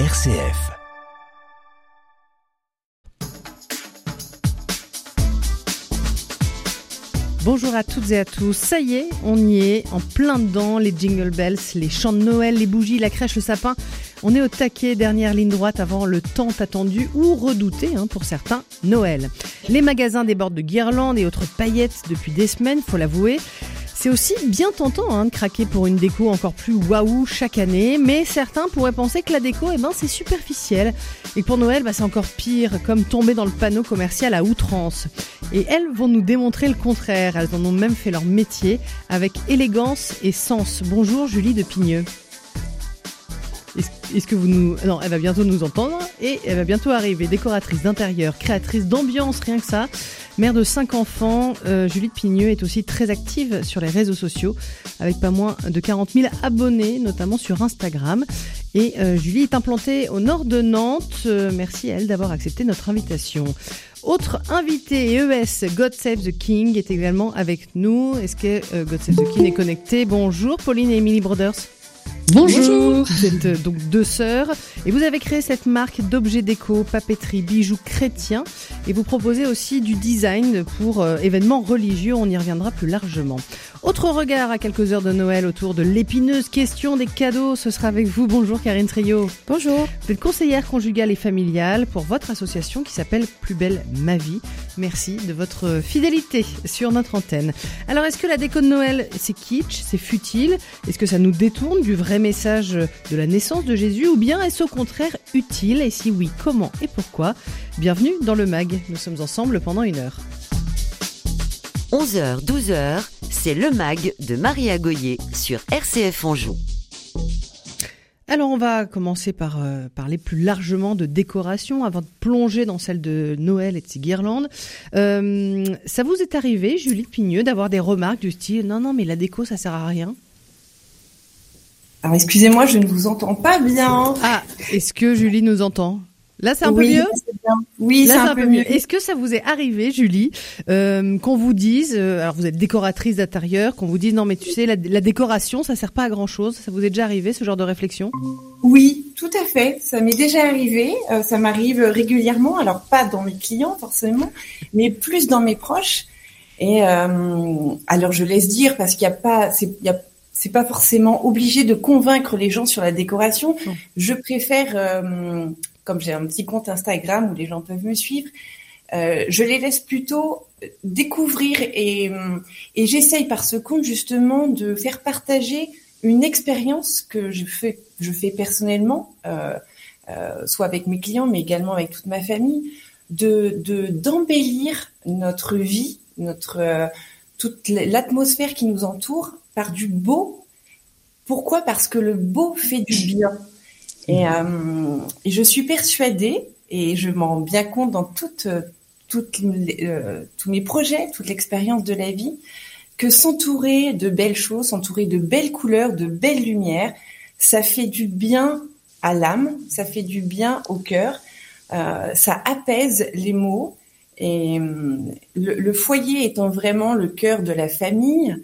RCF. Bonjour à toutes et à tous. Ça y est, on y est, en plein dedans, les jingle bells, les chants de Noël, les bougies, la crèche, le sapin. On est au taquet, dernière ligne droite avant le temps attendu ou redouté hein, pour certains, Noël. Les magasins débordent de guirlandes et autres paillettes depuis des semaines, faut l'avouer. C'est aussi bien tentant hein, de craquer pour une déco encore plus waouh chaque année, mais certains pourraient penser que la déco, eh ben, c'est superficiel. Et pour Noël, bah, c'est encore pire, comme tomber dans le panneau commercial à outrance. Et elles vont nous démontrer le contraire. Elles en ont même fait leur métier avec élégance et sens. Bonjour Julie de Pigneux. Est-ce que vous nous... Non, elle va bientôt nous entendre et elle va bientôt arriver. Décoratrice d'intérieur, créatrice d'ambiance, rien que ça. Mère de cinq enfants, euh, Julie Pigneux est aussi très active sur les réseaux sociaux avec pas moins de 40 000 abonnés, notamment sur Instagram. Et euh, Julie est implantée au nord de Nantes. Euh, merci à elle d'avoir accepté notre invitation. Autre invité ES, God Save the King, est également avec nous. Est-ce que euh, God Save the King est connecté? Bonjour Pauline et Emily Brothers. Bonjour. Vous êtes euh, donc deux sœurs et vous avez créé cette marque d'objets déco, papeterie, bijoux chrétiens et vous proposez aussi du design pour euh, événements religieux. On y reviendra plus largement. Autre regard à quelques heures de Noël autour de l'épineuse question des cadeaux. Ce sera avec vous. Bonjour Karine Trio. Bonjour. Vous êtes conseillère conjugale et familiale pour votre association qui s'appelle Plus belle ma vie. Merci de votre fidélité sur notre antenne. Alors est-ce que la déco de Noël c'est kitsch, c'est futile? Est-ce que ça nous détourne du vrai message de la naissance de Jésus ou bien est-ce au contraire utile Et si oui, comment et pourquoi Bienvenue dans le MAG. Nous sommes ensemble pendant une heure. 11h, 12h, c'est le MAG de Maria Goyer sur RCF Anjou. Alors on va commencer par euh, parler plus largement de décoration avant de plonger dans celle de Noël et de ses guirlandes. Euh, ça vous est arrivé, Julie Pigneux, d'avoir des remarques du style non non mais la déco ça sert à rien? Alors excusez-moi, je ne vous entends pas bien. Ah, est-ce que Julie nous entend? Là, c'est un oui, peu mieux bien. Oui, c'est un, peu mieux. Est-ce que ça vous est arrivé, Julie, euh, qu'on vous dise, euh, alors vous êtes décoratrice d'intérieur, qu'on vous dise non mais tu sais la, la décoration ça sert pas à grand chose. Ça vous est déjà arrivé ce genre de réflexion? Oui, tout à fait. Ça m'est déjà arrivé. Euh, ça m'arrive régulièrement. Alors pas dans mes clients forcément, mais plus dans mes proches. Et euh, alors je laisse dire parce qu'il n'y a pas, il y a, c'est pas forcément obligé de convaincre les gens sur la décoration. Je préfère, euh, comme j'ai un petit compte Instagram où les gens peuvent me suivre, euh, je les laisse plutôt découvrir et, et j'essaye par ce compte justement de faire partager une expérience que je fais, je fais personnellement, euh, euh, soit avec mes clients, mais également avec toute ma famille, de de- d'embellir notre vie, notre euh, toute l'atmosphère qui nous entoure par du beau. Pourquoi? Parce que le beau fait du bien. Et, euh, et je suis persuadée, et je m'en rends bien compte dans toutes, toutes les- euh, tous mes projets, toute l'expérience de la vie, que s'entourer de belles choses, s'entourer de belles couleurs, de belles lumières, ça fait du bien à l'âme, ça fait du bien au cœur, euh, ça apaise les mots. Et hum, le, le foyer étant vraiment le cœur de la famille,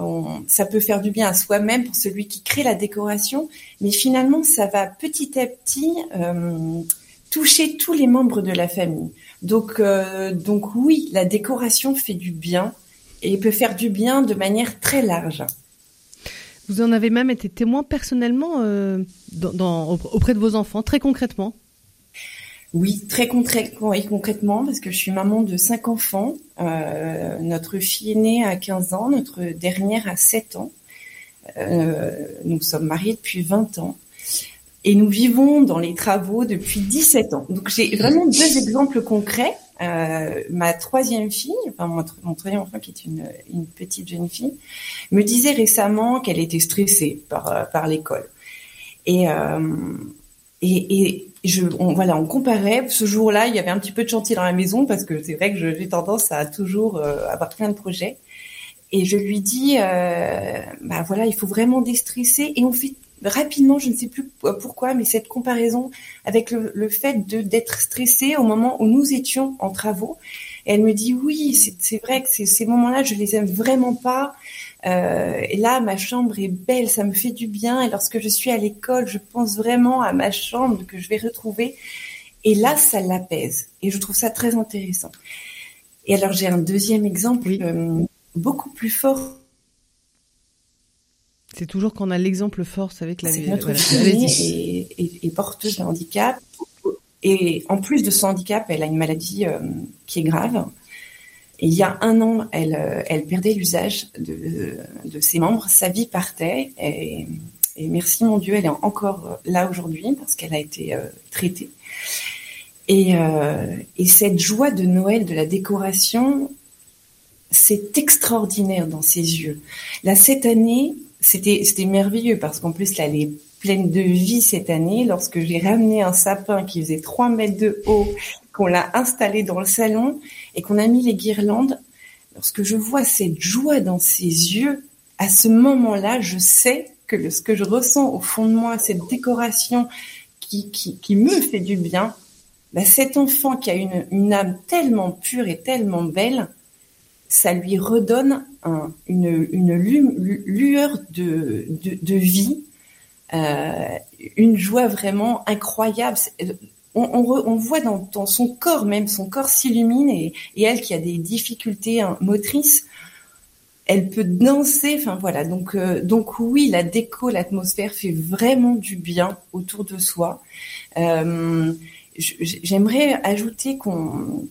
on- ça peut faire du bien à soi-même pour celui qui crée la décoration, mais finalement, ça va petit à petit euh, toucher tous les membres de la famille. Donc, euh, donc oui, la décoration fait du bien et peut faire du bien de manière très large. Vous en avez même été témoin personnellement euh, auprès de vos enfants, très concrètement? Oui, très concrè- oui, concrètement, parce que je suis maman de cinq enfants. Euh, notre fille aînée a 15 ans, notre dernière a 7 ans. Euh, nous sommes mariés depuis 20 ans. Et nous vivons dans les travaux depuis 17 ans. Donc j'ai vraiment deux exemples concrets. Euh, ma troisième fille, enfin mon, tr- mon troisième enfant qui est une, petite jeune fille, me disait récemment qu'elle était stressée par, par l'école. Et, et, et je, on, voilà, on comparait. Ce jour-là, il y avait un petit peu de chantier dans la maison parce que c'est vrai que j'ai tendance à toujours euh, avoir plein de projets. Et je lui dis, euh, bah voilà, il faut vraiment déstresser. Et on fait rapidement, je ne sais plus pourquoi, mais cette comparaison avec le, le fait de d'être stressé au moment où nous étions en travaux. Et elle me dit oui, c'est vrai que ces moments-là, je les aime vraiment pas. Euh, et là, ma chambre est belle, ça me fait du bien. Et lorsque je suis à l'école, je pense vraiment à ma chambre que je vais retrouver. Et là, ça l'apaise. Et je trouve ça très intéressant. Et alors, j'ai un deuxième exemple euh, beaucoup plus fort. C'est toujours qu'on a l'exemple fort avec la vie. Notre fille est, porteuse de handicap. Et en plus de son handicap, elle a une maladie euh, qui est grave. Il y a un an, elle, euh, perdait l'usage de, ses membres. Sa vie partait. Et, merci mon Dieu, elle est encore là aujourd'hui parce qu'elle a été traitée. Et, euh, et, cette joie de Noël, de la décoration, c'est extraordinaire dans ses yeux. Là, cette année, c'était c'était merveilleux parce qu'en plus, là, elle est pleine de vie cette année. Lorsque j'ai ramené un sapin qui faisait 3 mètres de haut, qu'on l'a installé dans le salon et qu'on a mis les guirlandes, lorsque je vois cette joie dans ses yeux, à ce moment-là, je sais que ce que je ressens au fond de moi, cette décoration qui, qui, me fait du bien, bah, cet enfant qui a une, âme tellement pure et tellement belle, ça lui redonne un, une, une lueur de, de, de vie, euh, une joie vraiment incroyable. On, voit dans, son corps même, son corps s'illumine et, elle qui a des difficultés hein, motrices, elle peut danser. Voilà, donc euh, donc oui, la déco, l'atmosphère fait vraiment du bien autour de soi. Euh, j'aimerais ajouter qu'on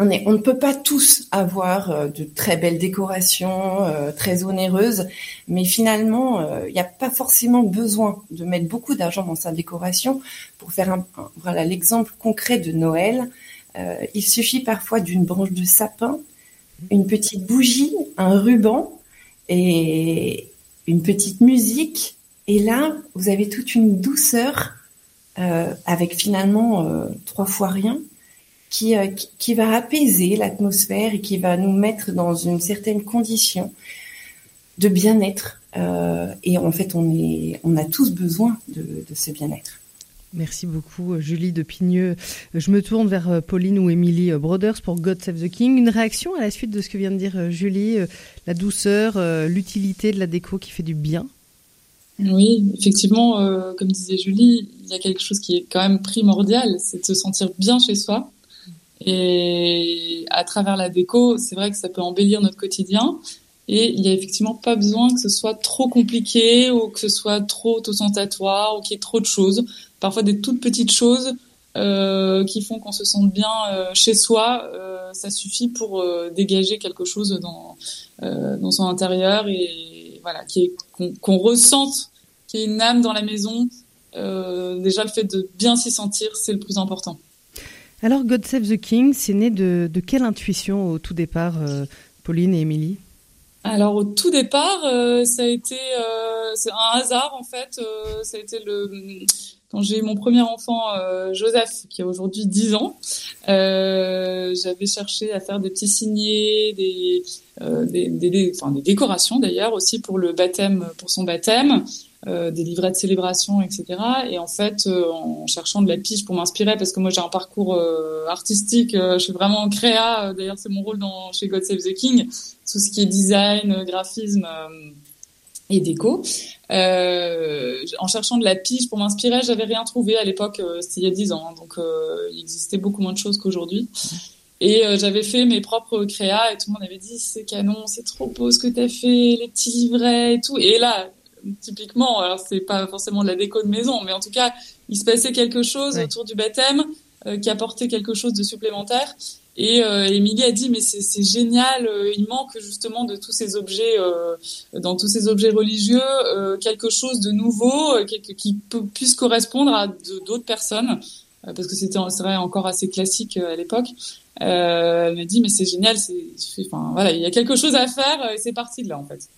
on, ne peut pas tous avoir euh, de très belles décorations, euh, très onéreuses, mais finalement, euh, il n'y a pas forcément besoin de mettre beaucoup d'argent dans sa décoration pour faire un, voilà l'exemple concret de Noël. il suffit parfois d'une branche de sapin, une petite bougie, un ruban et une petite musique. Et là, vous avez toute une douceur avec finalement trois fois rien, qui, euh, qui, qui va apaiser l'atmosphère et qui va nous mettre dans une certaine condition de bien-être. et en fait, on, est, on a tous besoin de, de ce bien-être. Merci beaucoup, Julie de Pigneux. Je me tourne vers Pauline ou Émilie Broders pour God Save the King. Une réaction à la suite de ce que vient de dire Julie, la douceur, l'utilité de la déco qui fait du bien? Oui, effectivement, euh, comme disait Julie, il y a quelque chose qui est quand même primordial, c'est de se sentir bien chez soi. Et à travers la déco, c'est vrai que ça peut embellir notre quotidien. Et il y a effectivement pas besoin que ce soit trop compliqué ou que ce soit trop ostentatoire ou qu'il y ait trop de choses. Parfois des toutes petites choses euh, qui font qu'on se sente bien euh, chez soi, euh, ça suffit pour euh, dégager quelque chose dans dans son intérieur et voilà, qu'on ressente qu'il y ait une âme dans la maison. Euh, déjà, le fait de bien s'y sentir, c'est le plus important. Alors, God Save the King, c'est né de, quelle intuition au tout départ, euh, Pauline et Émilie? Alors au tout départ, euh, ça a été euh, un hasard en fait. Euh, ça a été le quand j'ai eu mon premier enfant, Joseph, qui a aujourd'hui 10 ans, j'avais cherché à faire des petits signets, des, des décorations d'ailleurs aussi pour le baptême, pour son baptême, euh, des livrets de célébration, etc. Et en fait, euh, en cherchant de la pige pour m'inspirer, parce que moi j'ai un parcours euh, artistique, je suis vraiment en créa. d'ailleurs, c'est mon rôle dans chez God Save the King, tout ce qui est design, graphisme et déco. Euh, en cherchant de la pige pour m'inspirer, j'avais rien trouvé à l'époque, euh, c'était il y a dix ans, hein, donc euh, il existait beaucoup moins de choses qu'aujourd'hui. Et euh, j'avais fait mes propres créas et tout le monde avait dit c'est canon, c'est trop beau ce que t'as fait, les petits livrets et tout. Et là, typiquement, alors c'est pas forcément de la déco de maison, mais en tout cas, il se passait quelque chose autour du baptême qui apportait quelque chose de supplémentaire. Et euh, Émilie a dit mais c'est génial, euh, il manque justement de tous ces objets, euh, dans tous ces objets religieux, euh, quelque chose de nouveau, quelque, qui peut, puisse correspondre à d'autres personnes, parce que c'était vrai encore assez classique à l'époque. elle m'a dit mais c'est génial, c'est, enfin voilà, il y a quelque chose à faire et c'est parti de là en fait.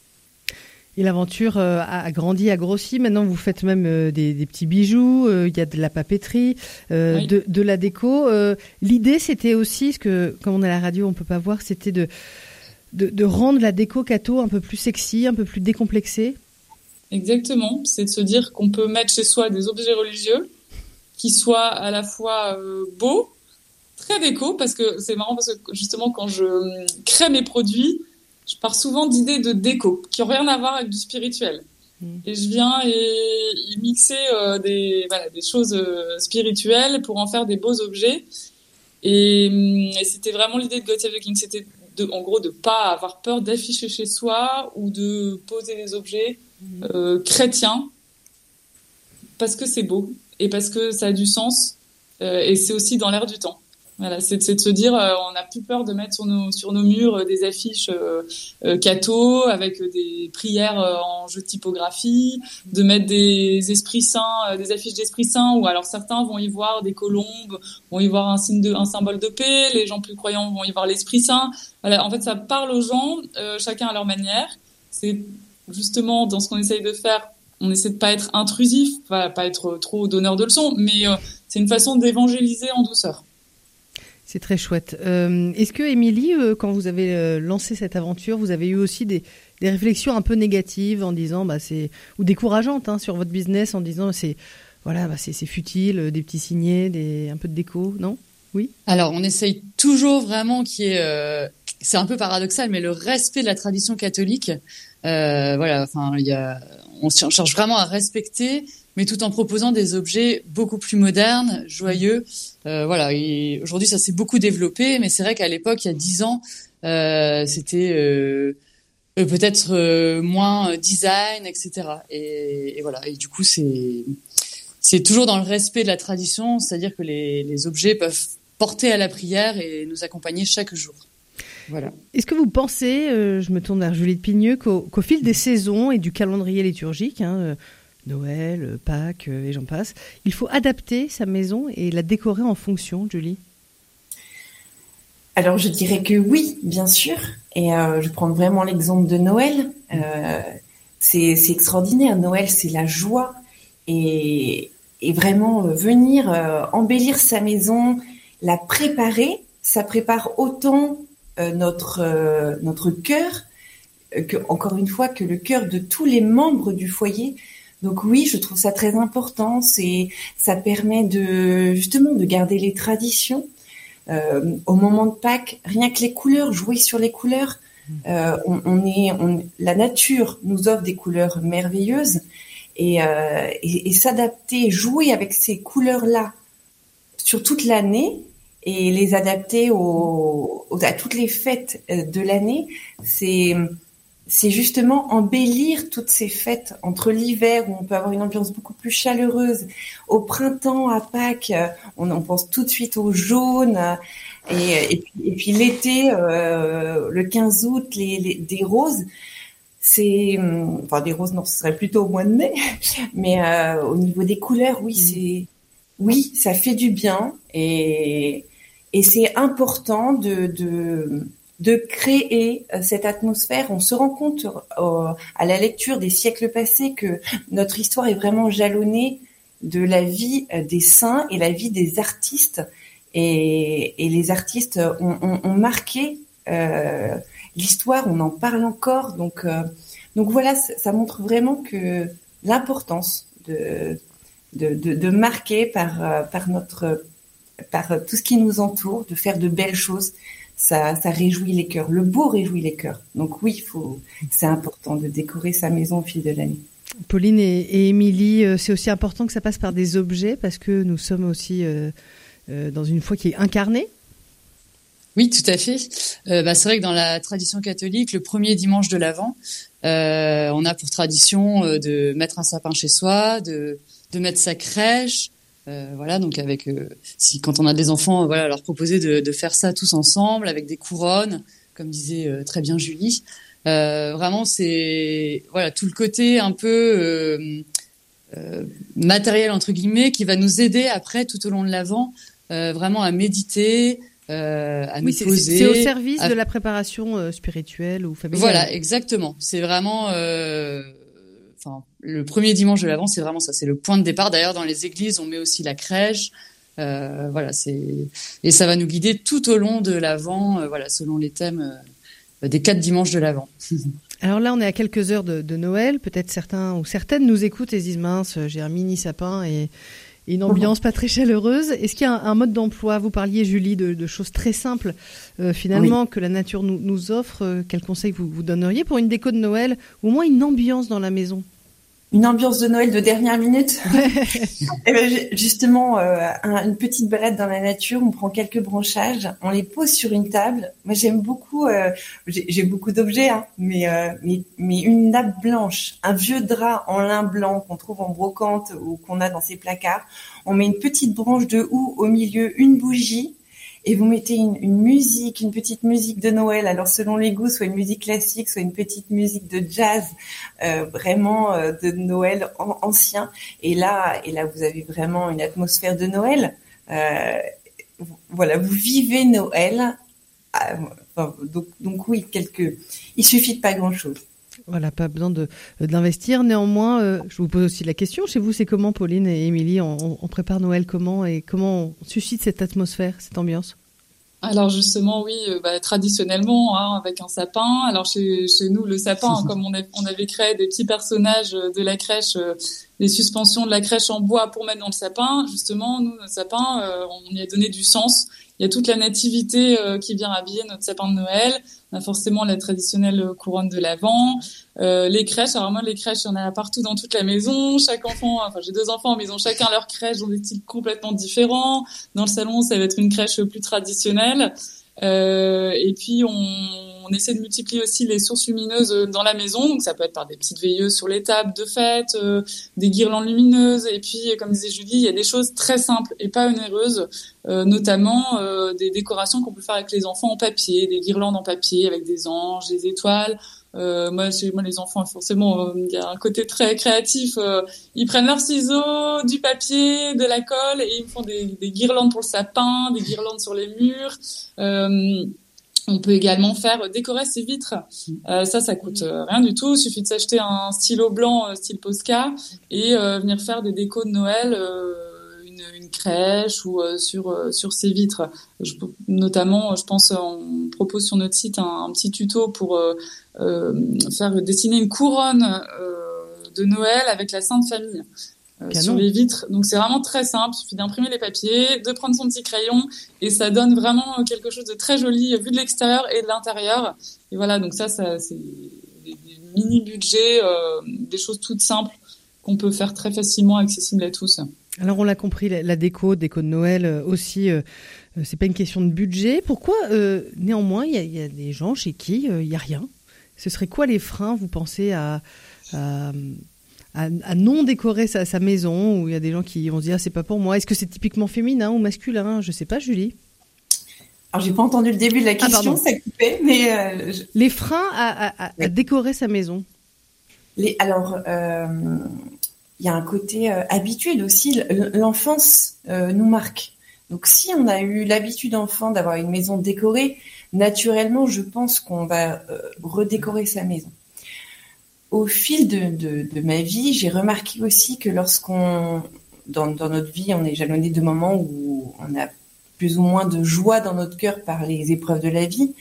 Et l'aventure euh, a grandi, a grossi. Maintenant, vous faites même euh, des, des petits bijoux. Euh, il y a de la papeterie, oui. de, de, la déco. L'idée, c'était aussi, ce que comme on est à la radio, on peut pas voir, c'était de, de, de rendre la déco cato un peu plus sexy, un peu plus décomplexée. Exactement. C'est de se dire qu'on peut mettre chez soi des objets religieux qui soient à la fois beaux, très déco, parce que c'est marrant parce que justement quand je crée mes produits, je pars souvent d'idées de déco qui ont rien à voir avec du spirituel. Mm. Et je viens et, mixer euh, des, voilà, des choses euh, spirituelles pour en faire des beaux objets. Et, mm, et c'était vraiment l'idée de the King. C'était en gros de pas avoir peur d'afficher chez soi ou de poser des objets mm. euh, chrétiens parce que c'est beau et parce que ça a du sens et c'est aussi dans l'air du temps. C'est de se dire, euh, on n'a plus peur de mettre sur nos, murs euh, des affiches euh, euh avec des prières en jeu de typographie, de mettre des esprits saints, des affiches d'esprits saints, ou alors certains vont y voir des colombes, vont y voir un symbole de paix, les gens plus croyants vont y voir l'esprit saint. En fait, ça parle aux gens, chacun à leur manière. C'est justement dans ce qu'on essaye de faire on essaie de pas être intrusif, pas être trop donneur de leçons, mais c'est une façon d'évangéliser en douceur. C'est très chouette. Euh, est-ce que, Émilie, euh, quand vous avez euh, lancé cette aventure, vous avez eu aussi des, réflexions un peu négatives en disant, bah, c'est ou décourageantes hein, sur votre business en disant, c'est voilà, bah, c'est futile, des petits signets, des, un peu de déco, non? Oui? Alors, on essaye toujours vraiment qui est, c'est un peu paradoxal, mais le respect de la tradition catholique. voilà, enfin, y a, on cherche vraiment à respecter mais tout en proposant des objets beaucoup plus modernes, joyeux. Euh, voilà. Aujourd'hui, ça s'est beaucoup développé, mais c'est vrai qu'à l'époque, il y a dix ans, euh, c'était euh, peut-être moins design, etc. Et, voilà. Et du coup, c'est c'est toujours dans le respect de la tradition, c'est-à-dire que les, les objets peuvent porter à la prière et nous accompagner chaque jour. Voilà. Est-ce que vous pensez, je me tourne vers Julie de Pigneux, qu'au fil des saisons et du calendrier liturgique, hein, Noël, Pâques euh, et j'en passe. Il faut adapter sa maison et la décorer en fonction, Julie Alors je dirais que oui, bien sûr. Et euh, je prends vraiment l'exemple de Noël. Euh, c'est extraordinaire. Noël, c'est la joie. Et, vraiment venir embellir sa maison, la préparer, ça prépare autant notre, notre cœur, que, encore une fois, que le cœur de tous les membres du foyer. Donc oui, je trouve ça très important. C'est, ça permet de justement de garder les traditions. Euh, au moment de Pâques, rien que les couleurs, jouer sur les couleurs. Euh, on, est, la nature nous offre des couleurs merveilleuses et, euh, et, s'adapter, jouer avec ces couleurs-là sur toute l'année et les adapter à toutes les fêtes de l'année, c'est c'est justement embellir toutes ces fêtes entre l'hiver où on peut avoir une ambiance beaucoup plus chaleureuse, au printemps à Pâques, on en pense tout de suite au jaune, et, puis, l'été, euh, le 15 août, les, des roses. C'est, enfin des roses, non, ce serait plutôt au mois de mai, mais euh, au niveau des couleurs, oui, mmh. c'est, oui, ça fait du bien et et c'est important de, de de créer euh, cette atmosphère. On se rend compte euh, à la lecture des siècles passés que notre histoire est vraiment jalonnée de la vie euh, des saints et la vie des artistes. Et, les artistes ont, marqué l'histoire, on en parle encore. Donc, donc voilà, ça, montre vraiment que l'importance de, de, de, marquer par, par notre par tout ce qui nous entoure, de faire de belles choses ça, réjouit les cœurs. Le beau réjouit les cœurs. Donc oui, faut, c'est important de décorer sa maison au fil de l'année. Pauline et, Émilie, euh, c'est aussi important que ça passe par des objets parce que nous sommes aussi euh, euh, dans une foi qui est incarnée. Oui, tout à fait. bah, c'est vrai que dans la tradition catholique, le premier dimanche de l'Avent, on a pour tradition de mettre un sapin chez soi, de, de mettre sa crèche, euh, voilà, donc avec euh, si quand on a des enfants, voilà, leur proposer de, de, faire ça tous ensemble avec des couronnes, comme disait euh, très bien Julie. vraiment, c'est voilà tout le côté un peu matériel entre guillemets qui va nous aider après tout au long de l'avant, vraiment à méditer, à nous poser. C'est au service de la préparation spirituelle ou familiale. Voilà, exactement. C'est vraiment enfin, le premier dimanche de l'Avent, c'est vraiment ça, c'est le point de départ. D'ailleurs, dans les églises, on met aussi la crèche. Euh, voilà, c'est et ça va nous guider tout au long de l'Avent, euh, voilà, selon les thèmes euh, des quatre dimanches de l'Avent. Alors là, on est à quelques heures de, Noël. Peut-être certains ou certaines nous écoutent et se disent mince, j'ai un mini sapin et une ambiance pas très chaleureuse. Est-ce qu'il y a un, mode d'emploi? Vous parliez, Julie, de, choses très simples, euh, finalement, que la nature nous, nous offre. Quel conseil vous, vous donneriez pour une déco de Noël, ou au moins une ambiance dans la maison? Une ambiance de Noël de dernière minute. Et eh ben, justement, euh, une petite balade dans la nature, on prend quelques branchages, on les pose sur une table. Moi, j'aime beaucoup, euh, j'ai beaucoup d'objets, hein, mais, euh, mais, mais une nappe blanche, un vieux drap en lin blanc qu'on trouve en brocante ou qu'on a dans ses placards. On met une petite branche de houx au milieu, une bougie, et vous mettez une, une, musique, une petite musique de Noël, alors selon les goûts, soit une musique classique, soit une petite musique de jazz, euh, vraiment euh, de Noël ancien. Et là, et là, vous avez vraiment une atmosphère de Noël. Euh, voilà, vous vivez Noël. Euh, donc, donc oui, quelques. Il suffit de pas grand chose. Voilà, pas besoin de d'investir. Néanmoins, euh, je vous pose aussi la question. Chez vous, c'est comment, Pauline et Émilie on, on, prépare Noël comment et comment on suscite cette atmosphère, cette ambiance? Alors justement, oui, euh, bah, traditionnellement, hein, avec un sapin. Alors chez, chez nous, le sapin, comme on, on, avait créé des petits personnages de la crèche, les suspensions de la crèche en bois pour mettre dans le sapin, justement, nous, notre sapin, on y a donné du sens. Il y a toute la nativité qui vient habiller notre sapin de Noël. On a forcément la traditionnelle couronne de l'Avent. Euh, les crèches, alors moi les crèches, il y en a partout dans toute la maison. Chaque enfant, enfin j'ai deux enfants, mais ils ont chacun leur crèche dans des styles complètement différents. Dans le salon, ça va être une crèche plus traditionnelle. Euh, et puis on on essaie de multiplier aussi les sources lumineuses euh, dans la maison. Donc ça peut être par des petites veilleuses sur les tables de fête, euh, des guirlandes lumineuses. Et puis, comme disait Julie, il y a des choses très simples et pas onéreuses, euh, notamment des décorations qu'on peut faire avec les enfants en papier, des guirlandes en papier avec des anges, des étoiles. moi, moi, les enfants, forcément, il y a un côté très créatif. ils prennent leurs ciseaux, du papier, de la colle et ils font des, des guirlandes pour le sapin, des guirlandes sur les murs. On peut également faire décorer ses vitres. Euh, ça, ça coûte euh, rien du tout. Il suffit de s'acheter un stylo blanc euh, style Posca et venir faire des décos de Noël, une, crèche ou sur sur ses vitres. notamment, je pense, on propose sur notre site un, petit tuto pour faire dessiner une couronne de Noël avec la Sainte Famille. Euh, sur les vitres. Donc c'est vraiment très simple, il suffit d'imprimer les papiers, de prendre son petit crayon et ça donne vraiment quelque chose de très joli vu de l'extérieur et de l'intérieur. Et voilà, donc ça, ça c'est des, mini budgets, euh, des choses toutes simples qu'on peut faire très facilement accessibles à tous. Alors on l'a compris, la, déco, déco de Noël euh, aussi, c'est pas une question de budget. Pourquoi néanmoins il y, a des gens chez qui il y a rien? Ce serait quoi les freins, vous pensez à à, non décorer sa, maison, où il y a des gens qui vont se dire c'est pas pour moi. Est-ce que c'est typiquement féminin ou masculin? Je sais pas, Julie. Alors j'ai pas entendu le début de la ah, question, ça mais euh, les freins à, décorer sa maison. Les, alors euh, il y a un côté euh, habitude aussi. L'enfance nous marque. Donc si on a eu l'habitude enfant d'avoir une maison décorée, naturellement, je pense qu'on va redécorer sa maison au fil de, ma vie, j'ai remarqué aussi que lorsqu'on, dans, dans, notre vie, on est jalonné de moments où on a plus ou moins de joie dans notre cœur par les épreuves de la vie,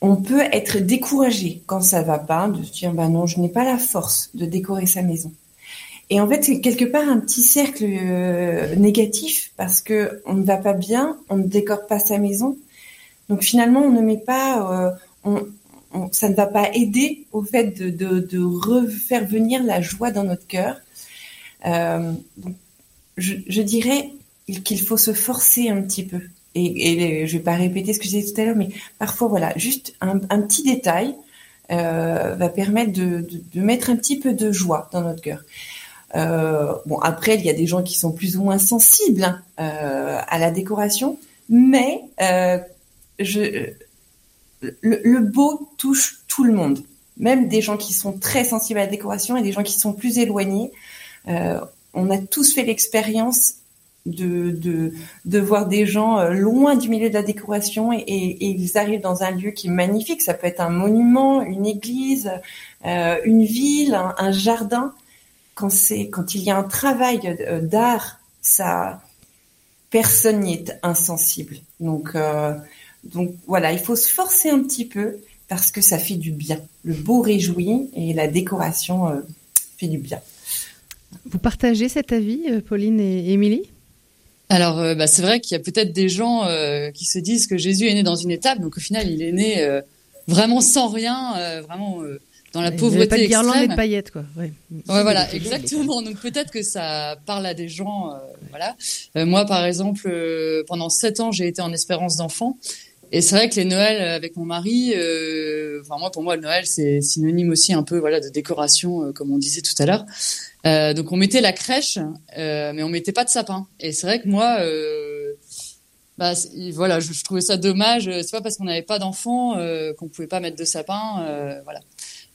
on peut être découragé quand ça va pas, de se dire, bah non, je n'ai pas la force de décorer sa maison. Et en fait, c'est quelque part un petit cercle euh, négatif parce que on ne va pas bien, on ne décore pas sa maison. Donc finalement, on ne met pas, euh, on, ça ne va pas aider au fait de, refaire venir la joie dans notre cœur. Euh, je, dirais qu'il faut se forcer un petit peu. Et, je vais pas répéter ce que j'ai dit tout à l'heure, mais parfois, voilà, juste un, petit détail euh, va permettre de, mettre un petit peu de joie dans notre cœur. Euh, bon, après, il y a des gens qui sont plus ou moins sensibles hein, à la décoration, mais je le, beau touche tout le monde, même des gens qui sont très sensibles à la décoration et des gens qui sont plus éloignés. Euh, on a tous fait l'expérience de, de, voir des gens euh, loin du milieu de la décoration et, ils arrivent dans un lieu qui est magnifique. Ça peut être un monument, une église, euh, une ville, un, jardin. Quand quand il y a un travail d'art, ça personne n'y est insensible. Donc donc voilà, il faut se forcer un petit peu parce que ça fait du bien. Le beau réjouit et la décoration euh, fait du bien. Vous partagez cet avis, Pauline et Émilie? Alors, bah, c'est vrai qu'il y a peut-être des gens qui se disent que Jésus est né dans une étape, donc au final, il est né vraiment sans rien, vraiment dans la pauvreté pas de guirlande et de paillettes, quoi. Ouais, ouais voilà, exactement. Donc peut-être que ça parle à des gens, euh, voilà. Euh, moi, par exemple, euh, pendant sept ans, j'ai été en espérance d'enfant. Et c'est vrai que les Noëls avec mon mari, enfin moi pour moi le Noël c'est synonyme aussi un peu voilà de décoration comme on disait tout à l'heure. donc on mettait la crèche, mais on mettait pas de sapin. Et c'est vrai que moi, bah, voilà, je, je, trouvais ça dommage. C'est pas parce qu'on n'avait pas d'enfants qu'on pouvait pas mettre de sapin, voilà.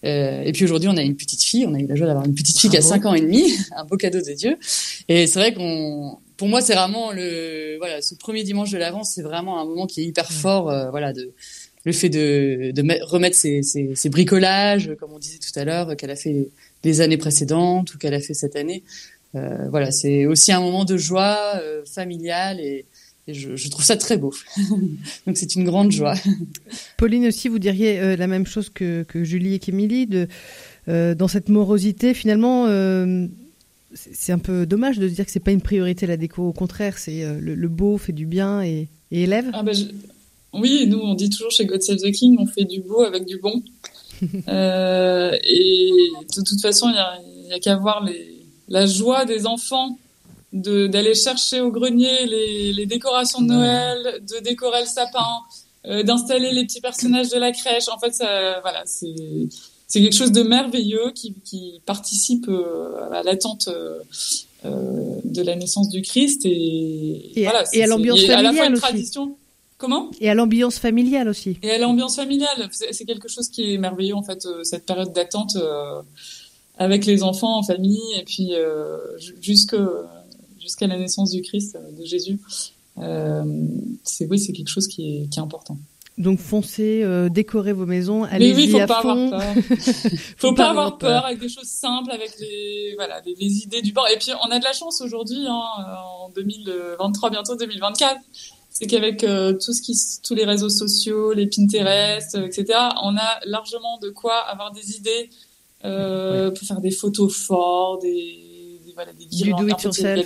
Euh, et puis aujourd'hui, on a une petite fille. On a eu la joie d'avoir une petite fille qui a 5 ans et demi, un beau cadeau de Dieu. Et c'est vrai qu'on, pour moi, c'est vraiment le, voilà, ce premier dimanche de l'avance, c'est vraiment un moment qui est hyper fort, euh, voilà, de le fait de, de remettre ses, ses, ses, bricolages, comme on disait tout à l'heure, qu'elle a fait les années précédentes ou qu'elle a fait cette année. Euh, voilà, c'est aussi un moment de joie euh, familiale et, et je, je, trouve ça très beau. Donc c'est une grande joie. Pauline aussi, vous diriez euh, la même chose que, que Julie et qu'Émilie, de, dans cette morosité, finalement, c'est un peu dommage de dire que c'est pas une priorité la déco. Au contraire, c'est euh, le, le, beau fait du bien et, et élève. Ah bah je... Oui, nous on dit toujours chez God Save the King, on fait du beau avec du bon. et de toute façon, il n'y a, a qu'à voir les, la joie des enfants d'aller chercher au grenier les, les, décorations de Noël, de décorer le sapin, euh, d'installer les petits personnages de la crèche. En fait, ça, voilà, c'est c'est quelque chose de merveilleux qui, qui participe euh, à l'attente euh, euh, de la naissance du Christ et, et voilà. Et à l'ambiance familiale à la fois une aussi. tradition. Comment? Et à l'ambiance familiale aussi. Et à l'ambiance familiale, c'est quelque chose qui est merveilleux en fait, cette période d'attente avec les enfants en famille et puis jusque jusqu'à la naissance du Christ, de Jésus. C'est oui, c'est quelque chose qui est, qui est important. Donc foncez, euh, décorez vos maisons, allez-y oui, faut à pas fond. Avoir peur. faut, pas, avoir peur. peur avec des choses simples, avec les voilà les, les, idées du bord. Et puis on a de la chance aujourd'hui, hein, en 2023 bientôt 2024, c'est qu'avec euh, tout ce qui tous les réseaux sociaux, les Pinterest, etc., on a largement de quoi avoir des idées euh, pour faire des photos fortes, des voilà, des guirlandes,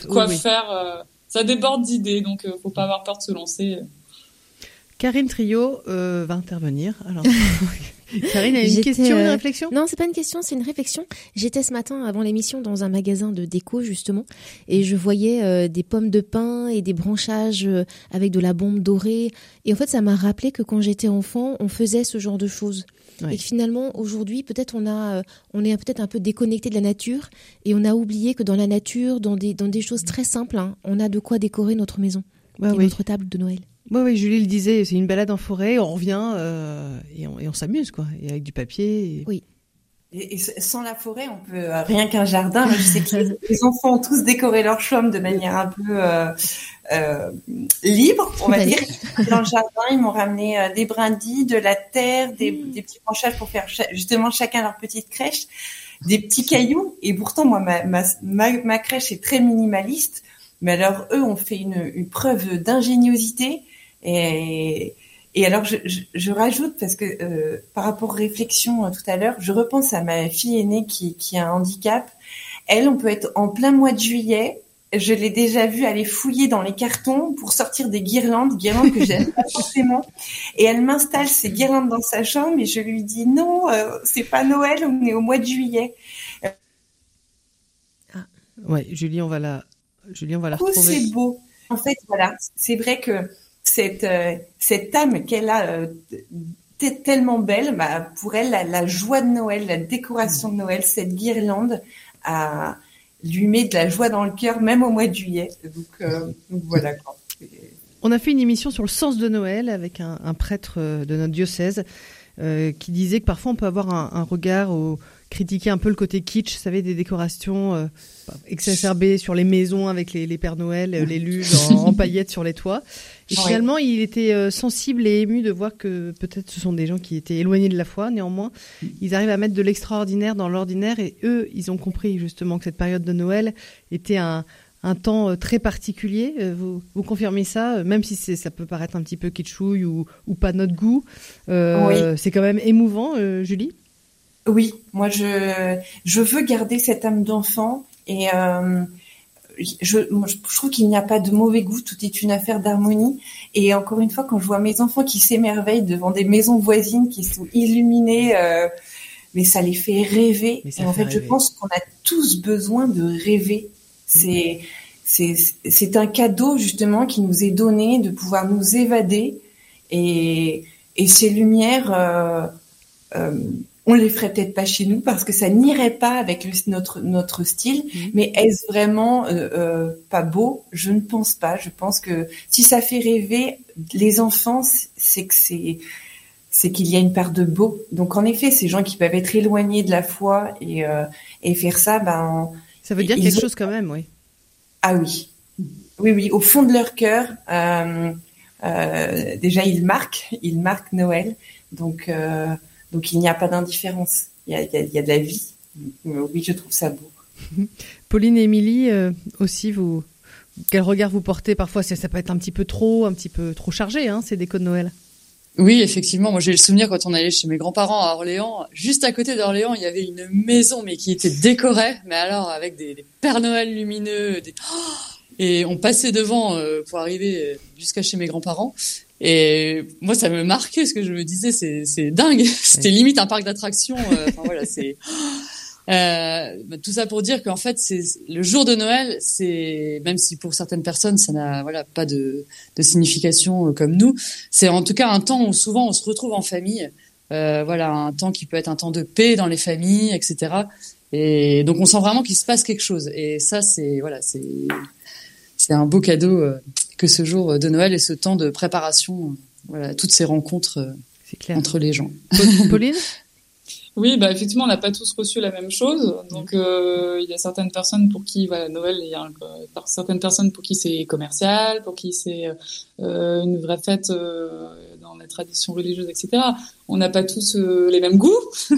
quoi oui, faire. Euh, ça déborde d'idées, donc euh, faut pas avoir peur de se lancer. Karine Trio euh, va intervenir. Alors, Karine a une question, une réflexion? Non, c'est pas une question, c'est une réflexion. J'étais ce matin avant l'émission dans un magasin de déco justement, et je voyais euh, des pommes de pin et des branchages euh, avec de la bombe dorée. Et en fait, ça m'a rappelé que quand j'étais enfant, on faisait ce genre de choses. Ouais. Et que finalement, aujourd'hui, peut-être on a, euh, on est peut-être un peu déconnecté de la nature, et on a oublié que dans la nature, dans des, dans des choses très simples, hein, on a de quoi décorer notre maison Bah et oui. notre table de Noël. Oui, oui, Julie le disait, c'est une balade en forêt, on revient euh, et on, s'amuse, quoi, et avec du papier. Et... Oui. Et, et, sans la forêt, on peut euh, rien qu'un jardin. Je sais que les, les, enfants ont tous décoré leur chambre de manière un peu euh, euh, libre, on va dire. Dans le jardin, ils m'ont ramené euh, des brindilles, de la terre, des, mmh. des petits branchages pour faire cha justement chacun leur petite crèche, des petits cailloux. Et pourtant, moi, ma, ma, ma, ma crèche est très minimaliste. Mais alors, eux ont fait une, une preuve d'ingéniosité. Et, et alors, je, je, je, rajoute, parce que euh, par rapport aux réflexions euh, tout à l'heure, je repense à ma fille aînée qui, qui a un handicap. Elle, on peut être en plein mois de juillet. Je l'ai déjà vue aller fouiller dans les cartons pour sortir des guirlandes, guirlandes que j'aime pas forcément. Et elle m'installe ces guirlandes dans sa chambre et je lui dis non, euh, c'est pas Noël, on est au mois de juillet. Ah. Ouais, Julie, on va la, Julie, on va la oh, retrouver. C'est beau. En fait, voilà, c'est vrai que cette, euh, cette âme qu'elle a euh, tellement belle, bah, pour elle, la, joie de Noël, la décoration de Noël, cette guirlande, lui met de la joie dans le cœur, même au mois de juillet. Donc, euh, voilà. On a fait une émission sur le sens de Noël avec un, prêtre de notre diocèse qui disait que parfois on peut avoir un, un regard au critiquer un peu le côté kitsch, vous savez, des décorations euh, exacerbées sur les maisons avec les, les Pères Noël, euh, les luges en, en, paillettes sur les toits. Et ouais. finalement, il était euh, sensible et ému de voir que peut-être ce sont des gens qui étaient éloignés de la foi. Néanmoins, ils arrivent à mettre de l'extraordinaire dans l'ordinaire et eux, ils ont compris justement que cette période de Noël était un, un temps très particulier. Vous, vous confirmez ça, même si ça peut paraître un petit peu kitschouille ou, ou pas notre goût. Oui. C'est quand même émouvant, Julie? Oui, moi je je veux garder cette âme d'enfant Et je, je, trouve qu'il n'y a pas de mauvais goût, tout est une affaire d'harmonie. Et encore une fois, quand je vois mes enfants qui s'émerveillent devant des maisons voisines qui sont illuminées, euh, mais ça les fait rêver. Et en fait, je pense qu'on a tous besoin de rêver. C'est c'est un cadeau justement qui nous est donné de pouvoir nous évader et, et ces lumières euh, euh, on les ferait peut-être pas chez nous parce que ça n'irait pas avec notre notre style. Mhm. Mais est-ce vraiment euh, euh, pas beau? Je ne pense pas. Je pense que si ça fait rêver les enfants, c'est que c'est c'est qu'il y a une part de beau. Donc en effet, ces gens qui peuvent être éloignés de la foi et euh, et faire ça, ben ça veut dire quelque chose quand même, oui. Ah oui, oui, oui, au fond de leur cœur. déjà, ils marquent, ils marquent Noël. Donc donc il n'y a pas d'indifférence. Il, y a, de la vie. Oui, je trouve ça beau. Pauline et Émilie, euh, aussi, vous, quel regard vous portez parfois? Ça, ça peut être un petit peu trop, un petit peu trop chargé, hein, ces décos de Noël. Oui, effectivement. Moi, j'ai le souvenir quand on allait chez mes grands-parents à Orléans. Juste à côté d'Orléans, il y avait une maison, mais qui était décorée, mais alors avec des, des Pères Noël lumineux. Et on passait devant euh, pour arriver jusqu'à chez mes grands-parents. Et moi, ça me marquait ce que je me disais, c'est, c'est dingue. C'était limite un parc d'attractions. Euh, enfin voilà, c'est euh, bah, tout ça pour dire qu'en fait, c'est le jour de Noël, c'est même si pour certaines personnes ça n'a voilà pas de, de signification euh, comme nous, c'est en tout cas un temps où souvent on se retrouve en famille. Euh, voilà, un temps qui peut être un temps de paix dans les familles, etc. Et donc on sent vraiment qu'il se passe quelque chose. Et ça, c'est voilà, c'est c'est un beau cadeau. Euh, que ce jour de Noël et ce temps de préparation, voilà, toutes ces rencontres euh, entre les gens. Pauline Oui, bah effectivement, on n'a pas tous reçu la même chose. Donc, euh, il y a certaines personnes pour qui voilà, Noël, il y a certaines personnes pour qui c'est commercial, pour qui c'est euh, une vraie fête dans la tradition religieuse, etc. On n'a pas tous les mêmes goûts,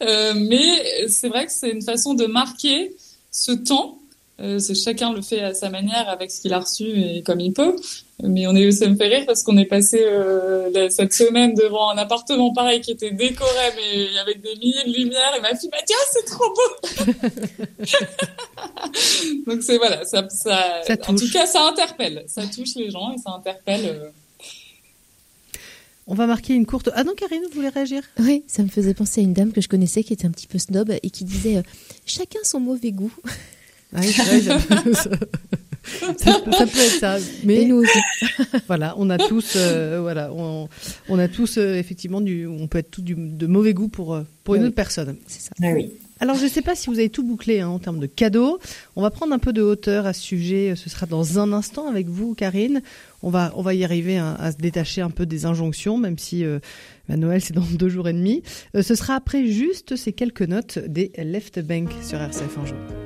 mais c'est vrai que c'est une façon de marquer ce temps euh, c'est chacun le fait à sa manière avec ce qu'il a reçu et comme il peut. Mais on est, ça me fait rire parce qu'on est passé euh, cette semaine devant un appartement pareil qui était décoré mais avec des milliers de lumières et ma fille m'a dit ah c'est trop beau. Donc c'est voilà, ça, ça, en tout cas ça interpelle, ça touche les gens et ça interpelle. Euh. On va marquer une courte. Ah non, Karine, vous voulez réagir? Oui, ça me faisait penser à une dame que je connaissais qui était un petit peu snob et qui disait chacun son mauvais goût. Ah ça, peut être ça. Mais nous aussi. voilà, on a tous, euh, voilà, on, on, a tous euh, effectivement du, on peut être tout du, de mauvais goût pour euh, une autre personne. C'est ça. Ah oui. Alors, je ne sais pas si vous avez tout bouclé hein, en termes de cadeaux. On va prendre un peu de hauteur à ce sujet. Ce sera dans un instant avec vous, Karine. On va, on va y arriver hein, à se détacher un peu des injonctions, même si bah, Noël, c'est dans deux jours et demi. ce sera après juste ces quelques notes des Left Bank sur RCF un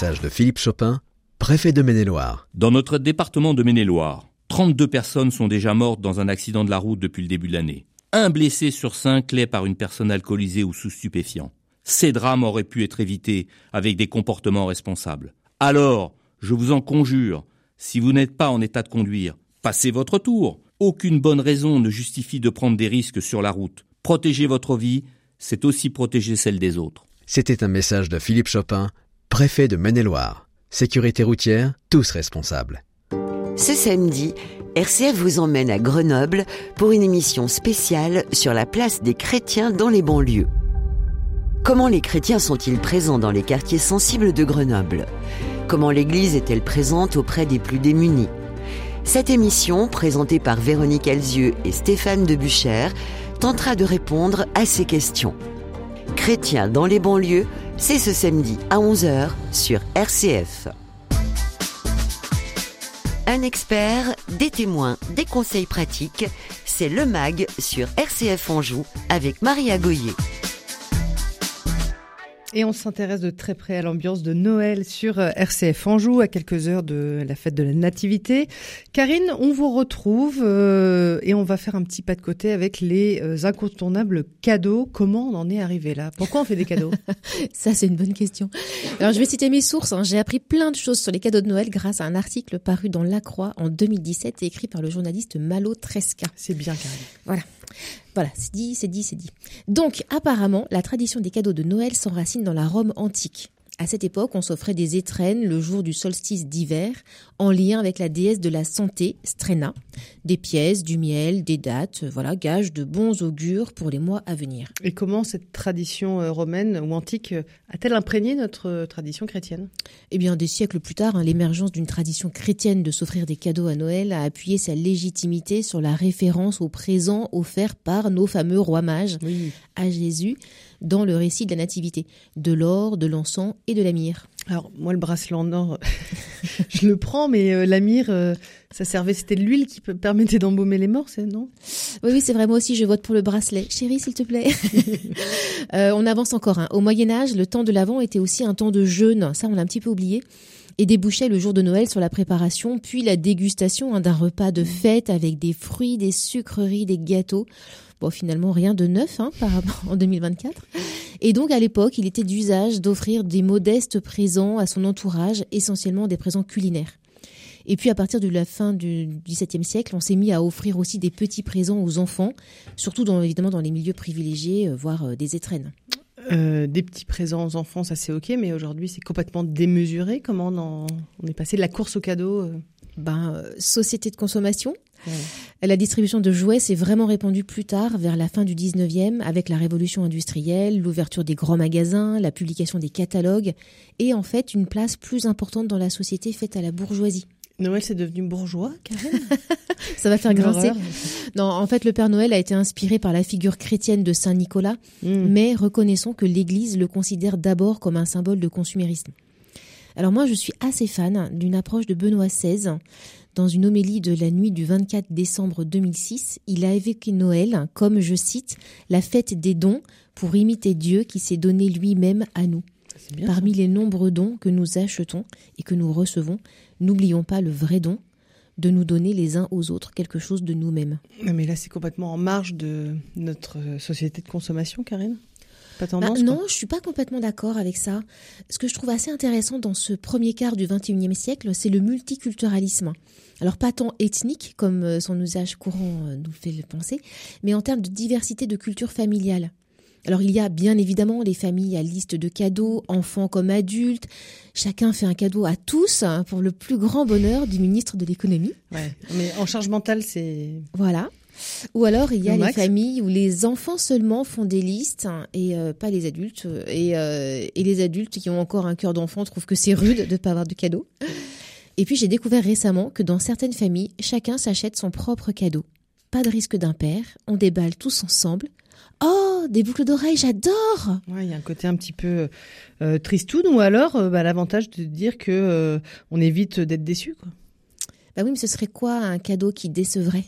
Message de Philippe Chopin, préfet de Maine-et-Loire. Dans notre département de Maine-et-Loire, 32 personnes sont déjà mortes dans un accident de la route depuis le début de l'année. Un blessé sur cinq l'est par une personne alcoolisée ou sous stupéfiants. Ces drames auraient pu être évités avec des comportements responsables. Alors, je vous en conjure, si vous n'êtes pas en état de conduire, passez votre tour. Aucune bonne raison ne justifie de prendre des risques sur la route. Protéger votre vie, c'est aussi protéger celle des autres. C'était un message de Philippe Chopin, préfet de Maine-et-Loire. Sécurité routière, tous responsables. Ce samedi, RCF vous emmène à Grenoble pour une émission spéciale sur la place des chrétiens dans les banlieues. Comment les chrétiens sont-ils présents dans les quartiers sensibles de Grenoble? Comment l'Église est-elle présente auprès des plus démunis? Cette émission, présentée par Véronique Alzieux et Stéphane Debuchère, tentera de répondre à ces questions. Chrétiens dans les banlieues, c'est ce samedi à 11h sur RCF. Un expert, des témoins, des conseils pratiques, c'est le MAG sur RCF Anjou avec Maria Goyer. Et on s'intéresse de très près à l'ambiance de Noël sur euh, RCF Anjou, à quelques heures de la fête de la Nativité. Karine, on vous retrouve euh, et on va faire un petit pas de côté avec les euh, incontournables cadeaux. Comment on en est arrivé là? Pourquoi on fait des cadeaux? Ça, c'est une bonne question. Alors, je vais citer mes sources. hein. J'ai appris plein de choses sur les cadeaux de Noël grâce à un article paru dans La Croix en 2017 et écrit par le journaliste Malo Tresca. C'est bien, Karine. Voilà. Voilà, c'est dit, c'est dit, c'est dit. Donc, apparemment, la tradition des cadeaux de Noël s'enracine dans la Rome antique. À cette époque, on s'offrait des étrennes le jour du solstice d'hiver, en lien avec la déesse de la santé, Strena, des pièces, du miel, des dates, voilà, gage de bons augures pour les mois à venir. Et comment cette tradition euh, romaine ou antique euh, a-t-elle imprégné notre euh, tradition chrétienne? Eh bien, des siècles plus tard, hein, l'émergence d'une tradition chrétienne de s'offrir des cadeaux à Noël a appuyé sa légitimité sur la référence aux présents offerts par nos fameux rois mages Oui. à Jésus dans le récit de la Nativité, de l'or, de l'encens et de la myrrhe. Alors, moi, le bracelet en or, je le prends, mais euh, la myrrhe, euh, ça servait, c'était de l'huile qui permettait d'embaumer les morts, c'est non? Oui, oui, c'est vrai, moi aussi, je vote pour le bracelet. Chérie, s'il te plaît. Euh, on avance encore. hein. Au Moyen Âge, le temps de l'Avent était aussi un temps de jeûne. Ça, on l'a un petit peu oublié. Et débouchait le jour de Noël sur la préparation, puis la dégustation hein, d'un repas de fête avec des fruits, des sucreries, des gâteaux. Bon, finalement, rien de neuf hein, par rapport en 2024. Et donc, à l'époque, il était d'usage d'offrir des modestes présents à son entourage, essentiellement des présents culinaires. Et puis, à partir de la fin du XVIIe siècle, on s'est mis à offrir aussi des petits présents aux enfants, surtout dans, évidemment dans les milieux privilégiés, euh, voire euh, des étrennes. Euh, Des petits présents aux enfants, ça c'est ok, mais aujourd'hui c'est complètement démesuré. Comment on, en- on est passé de la course aux cadeaux euh, Ben, société de consommation. La distribution de jouets s'est vraiment répandue plus tard, vers la fin du 19e, avec la révolution industrielle, l'ouverture des grands magasins, la publication des catalogues, et en fait une place plus importante dans la société faite à la bourgeoisie. Noël c'est devenu bourgeois, Karen? Ça va faire grincer. Non, en fait, le Père Noël a été inspiré par la figure chrétienne de Saint Nicolas, Mm. mais reconnaissons que l'Église le considère d'abord comme un symbole de consumérisme. Alors moi, je suis assez fan d'une approche de Benoît XVI. Dans une homélie de la nuit du 24 décembre 2006, il a évoqué Noël comme, je cite, la fête des dons pour imiter Dieu qui s'est donné lui-même à nous. Bien. Parmi les nombreux dons que nous achetons et que nous recevons, n'oublions pas le vrai don de nous donner les uns aux autres quelque chose de nous-mêmes. Mais là c'est complètement en marge de notre société de consommation, Karen Pas Bah, non, quoi. je suis pas complètement d'accord avec ça. Ce que je trouve assez intéressant dans ce premier quart du 21e siècle, c'est le multiculturalisme. Alors pas tant ethnique comme euh, son usage courant euh, nous fait le penser, mais en termes de diversité de culture familiale. Alors il y a bien évidemment les familles à liste de cadeaux, enfants comme adultes. Chacun fait un cadeau à tous hein, pour le plus grand bonheur du ministre de l'économie. Ouais. Mais en charge mentale, c'est. Voilà. Ou alors il y a les max. familles où les enfants seulement font des listes hein, et euh, pas les adultes. Et, euh, et les adultes qui ont encore un cœur d'enfant trouvent que c'est rude de ne pas avoir de cadeau. Et puis j'ai découvert récemment que dans certaines familles, chacun s'achète son propre cadeau. Pas de risque d'impair, on déballe tous ensemble. Oh, des boucles d'oreilles, j'adore Ouais, il y a un côté un petit peu euh, tristoun ou alors euh, bah, l'avantage de dire que euh, on évite d'être déçu. Quoi. Bah oui, mais ce serait quoi un cadeau qui décevrait?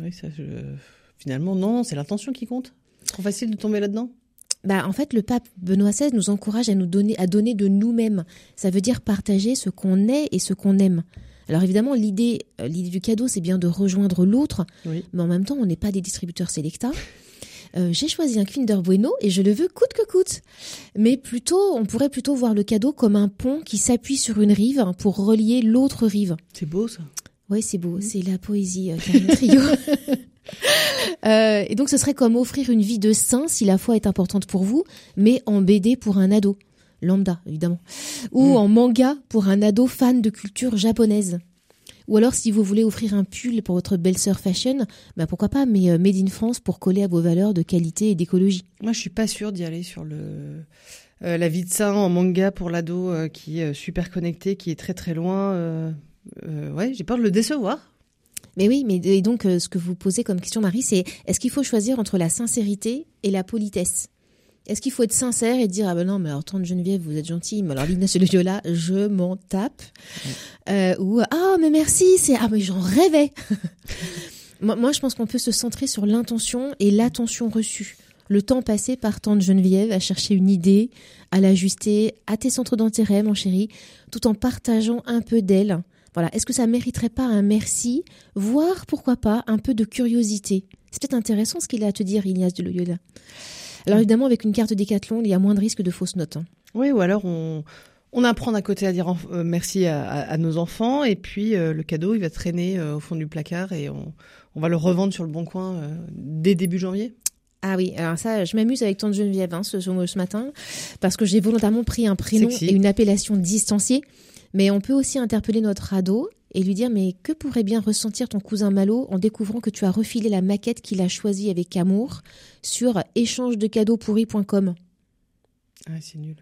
Ouais, ça, je- Finalement, non, c'est l'intention qui compte. Trop facile de tomber là-dedans. Bah, en fait, le pape Benoît XVI nous encourage à nous donner, à donner de nous-mêmes. Ça veut dire partager ce qu'on est et ce qu'on aime. Alors évidemment, l'idée, euh, l'idée du cadeau, c'est bien de rejoindre l'autre, Oui. mais en même temps, on n'est pas des distributeurs Selecta. Euh, J'ai choisi un Kinder Bueno et je le veux coûte que coûte. Mais plutôt, on pourrait plutôt voir le cadeau comme un pont qui s'appuie sur une rive pour relier l'autre rive. C'est beau ça. Oui, c'est beau, c'est la poésie, euh, Karine Trio. Euh, et donc, ce serait comme offrir une vie de saint si la foi est importante pour vous, mais en BD pour un ado, lambda évidemment, ou en manga pour un ado fan de culture japonaise. Ou alors, si vous voulez offrir un pull pour votre belle-sœur fashion, bah pourquoi pas, mais euh, made in France pour coller à vos valeurs de qualité et d'écologie. Moi, je suis pas sûre d'y aller sur le euh, la vie de saint en manga pour l'ado euh, qui est super connecté, qui est très très loin. Euh, ouais, j'ai peur de le décevoir. Mais oui, mais et donc euh, ce que vous posez comme question, Marie, c'est est-ce qu'il faut choisir entre la sincérité et la politesse? Est-ce qu'il faut être sincère et dire ah ben non, mais alors tante Geneviève, vous êtes gentille, mais alors l'Ignace de Loyola, je m'en tape Euh, Ou ah mais merci, c'est ah mais j'en rêvais. moi, moi, je pense qu'on peut se centrer sur l'intention et l'attention reçue. Le temps passé par tante Geneviève à chercher une idée, à l'ajuster à tes centres d'intérêt, mon chéri, tout en partageant un peu d'elle. Voilà. Est-ce que ça mériterait pas un merci, voire pourquoi pas un peu de curiosité? C'est peut-être intéressant ce qu'il a à te dire, Ignace de Loyola. Alors évidemment, avec une carte Décathlon, il y a moins de risque de fausses notes. hein. Oui, ou alors on on apprend d'un côté à dire euh, merci à, à- à nos enfants et puis euh, le cadeau il va traîner euh, au fond du placard et on, on va le revendre sur le bon coin dès début janvier. Ah oui, alors ça, je m'amuse avec tante Geneviève hein, ce, ce, ce matin, parce que j'ai volontairement pris un prénom Sexy. et une appellation distanciée. Mais on peut aussi interpeller notre ado et lui dire mais que pourrait bien ressentir ton cousin Malo en découvrant que tu as refilé la maquette qu'il a choisie avec amour sur échangedecadeauxpourris.com. Ah, c'est nul.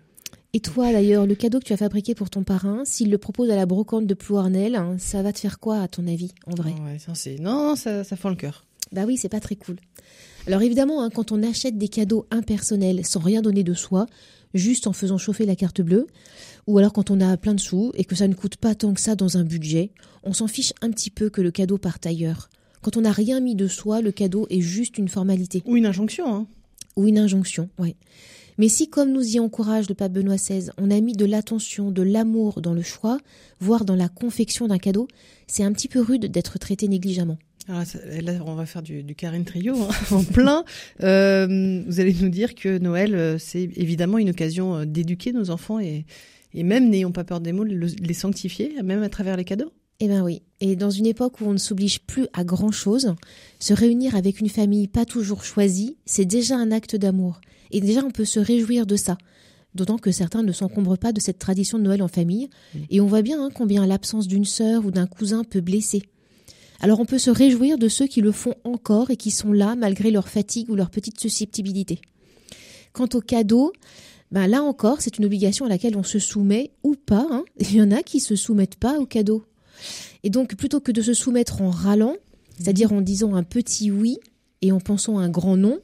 Et toi d'ailleurs, le cadeau que tu as fabriqué pour ton parrain, s'il le propose à la brocante de Plouarnel, hein, ça va te faire quoi à ton avis, en vrai? Ah ouais, ça, c'est- non, ça, ça fend le cœur. Bah oui, c'est pas très cool. Alors évidemment, hein, quand on achète des cadeaux impersonnels sans rien donner de soi, juste en faisant chauffer la carte bleue, ou alors quand on a plein de sous et que ça ne coûte pas tant que ça dans un budget, on s'en fiche un petit peu que le cadeau parte ailleurs. Quand on n'a rien mis de soi, le cadeau est juste une formalité. Ou une injonction. Hein. Ou une injonction, ouais. Mais si, comme nous y encourage le pape Benoît XVI, on a mis de l'attention, de l'amour dans le choix, voire dans la confection d'un cadeau, c'est un petit peu rude d'être traité négligemment. Alors là, ça- là, on va faire du, du Karine Trio hein, en plein. Euh, vous allez nous dire que Noël, euh, c'est évidemment une occasion euh, d'éduquer nos enfants et, et même, n'ayons pas peur des mots, le- les sanctifier, même à travers les cadeaux. Eh ben oui. Et dans une époque où on ne s'oblige plus à grand chose, se réunir avec une famille pas toujours choisie, c'est déjà un acte d'amour. Et déjà, on peut se réjouir de ça. D'autant que certains ne s'encombrent pas de cette tradition de Noël en famille. Et on voit bien hein, combien l'absence d'une sœur ou d'un cousin peut blesser. Alors on peut se réjouir de ceux qui le font encore et qui sont là malgré leur fatigue ou leur petite susceptibilité. Quant aux cadeaux, ben là encore, c'est une obligation à laquelle on se soumet ou pas. hein. Il y en a qui se soumettent pas aux cadeaux. Et donc, plutôt que de se soumettre en râlant, c'est-à-dire en disant un petit oui et en pensant un grand non,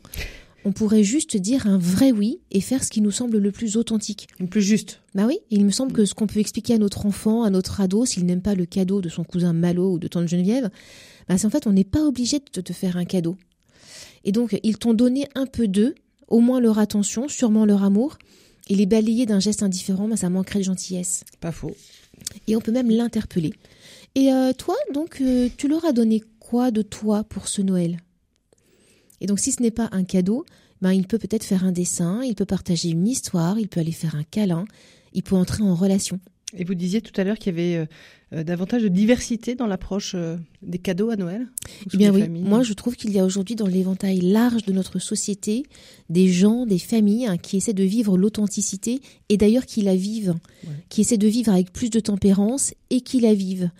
on pourrait juste dire un vrai oui et faire ce qui nous semble le plus authentique. Le plus juste. Bah oui, il me semble que ce qu'on peut expliquer à notre enfant, à notre ado, s'il n'aime pas le cadeau de son cousin Malo ou de tante Geneviève, bah c'est en fait on n'est pas obligé de te faire un cadeau. Et donc, ils t'ont donné un peu d'eux, au moins leur attention, sûrement leur amour, et les balayer d'un geste indifférent, bah, ça manquerait de gentillesse. Pas faux. Et on peut même l'interpeller. Et euh, toi, donc, euh, tu leur as donné quoi de toi pour ce Noël? Et donc, si ce n'est pas un cadeau, ben, il peut peut-être faire un dessin, il peut partager une histoire, il peut aller faire un câlin, il peut entrer en relation. Et vous disiez tout à l'heure qu'il y avait euh, euh, davantage de diversité dans l'approche euh, des cadeaux à Noël Eh bien oui, familles moi je trouve qu'il y a aujourd'hui dans l'éventail large de notre société des gens, des familles hein, qui essaient de vivre l'authenticité et d'ailleurs qui la vivent, qui essaient de vivre avec plus de tempérance et qui la vivent.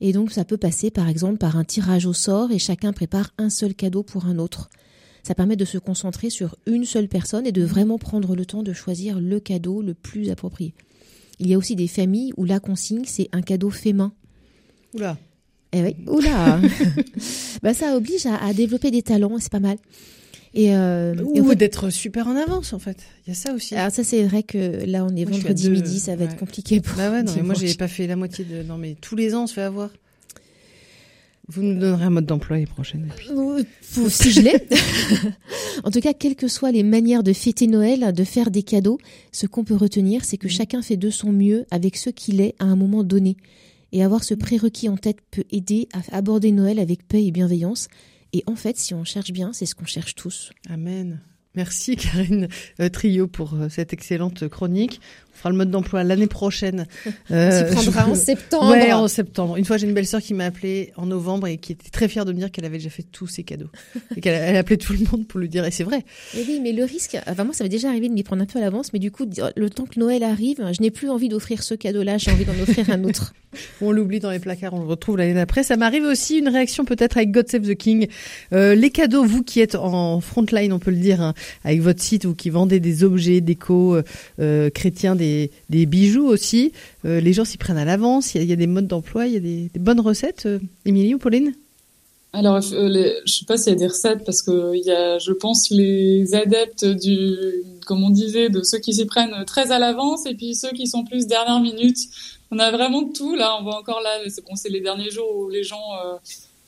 Et donc ça peut passer par exemple par un tirage au sort et chacun prépare un seul cadeau pour un autre. Ça permet de se concentrer sur une seule personne et de vraiment prendre le temps de choisir le cadeau le plus approprié. il y a aussi des familles où la consigne, c'est un cadeau fait main. Oula. Eh oui, oula bah, Ça oblige à, à développer des talents, c'est pas mal. Et, euh, en Ou fait- d'être super en avance, en fait. Il y a ça aussi. alors ça c'est vrai que là on est Moi, vendredi deux, midi, ça va ouais. être compliqué pour Bah ouais, non, mais moi, j'ai pas fait la moitié de. Non, mais tous les ans, on se fait avoir. Vous nous donnerez un mode d'emploi les prochaines. Si je l'ai. en tout cas, quelles que soient les manières de fêter Noël, de faire des cadeaux, ce qu'on peut retenir, c'est que chacun fait de son mieux avec ce qu'il est à un moment donné. Et avoir ce prérequis en tête peut aider à aborder Noël avec paix et bienveillance. Et en fait, si on cherche bien, c'est ce qu'on cherche tous. Amen. Merci Karine euh, Trio pour euh, cette excellente chronique. On fera le mode d'emploi l'année prochaine. Euh, tu prendras je- en septembre. Ouais, en septembre. Une fois, j'ai une belle sœur qui m'a appelé en novembre et qui était très fière de me dire qu'elle avait déjà fait tous ses cadeaux. et qu'elle elle appelait tout le monde pour lui dire. Et c'est vrai. Et oui, mais le risque, enfin moi ça m'est déjà arrivé de m'y prendre un peu à l'avance, mais du coup, le temps que Noël arrive, je n'ai plus envie d'offrir ce cadeau-là, j'ai envie d'en offrir un autre. On l'oublie dans les placards, on le retrouve l'année d'après. Ça m'arrive aussi une réaction peut-être avec God Save the King. Euh, les cadeaux, vous qui êtes en frontline, on peut le dire, hein, avec votre site, vous qui vendez des objets déco euh, euh, chrétiens, des, bijoux aussi, les gens s'y prennent à l'avance. Il y, a- des modes d'emploi, il y a des, bonnes recettes. Émilie ou Pauline? Alors, je sais pas s'il y a des recettes parce que il y a, je pense, les adeptes du, comme on disait, de ceux qui s'y prennent très à l'avance et puis ceux qui sont plus dernière minute. On a vraiment tout là. On voit encore là. C'est bon, c'est les derniers jours où les gens euh,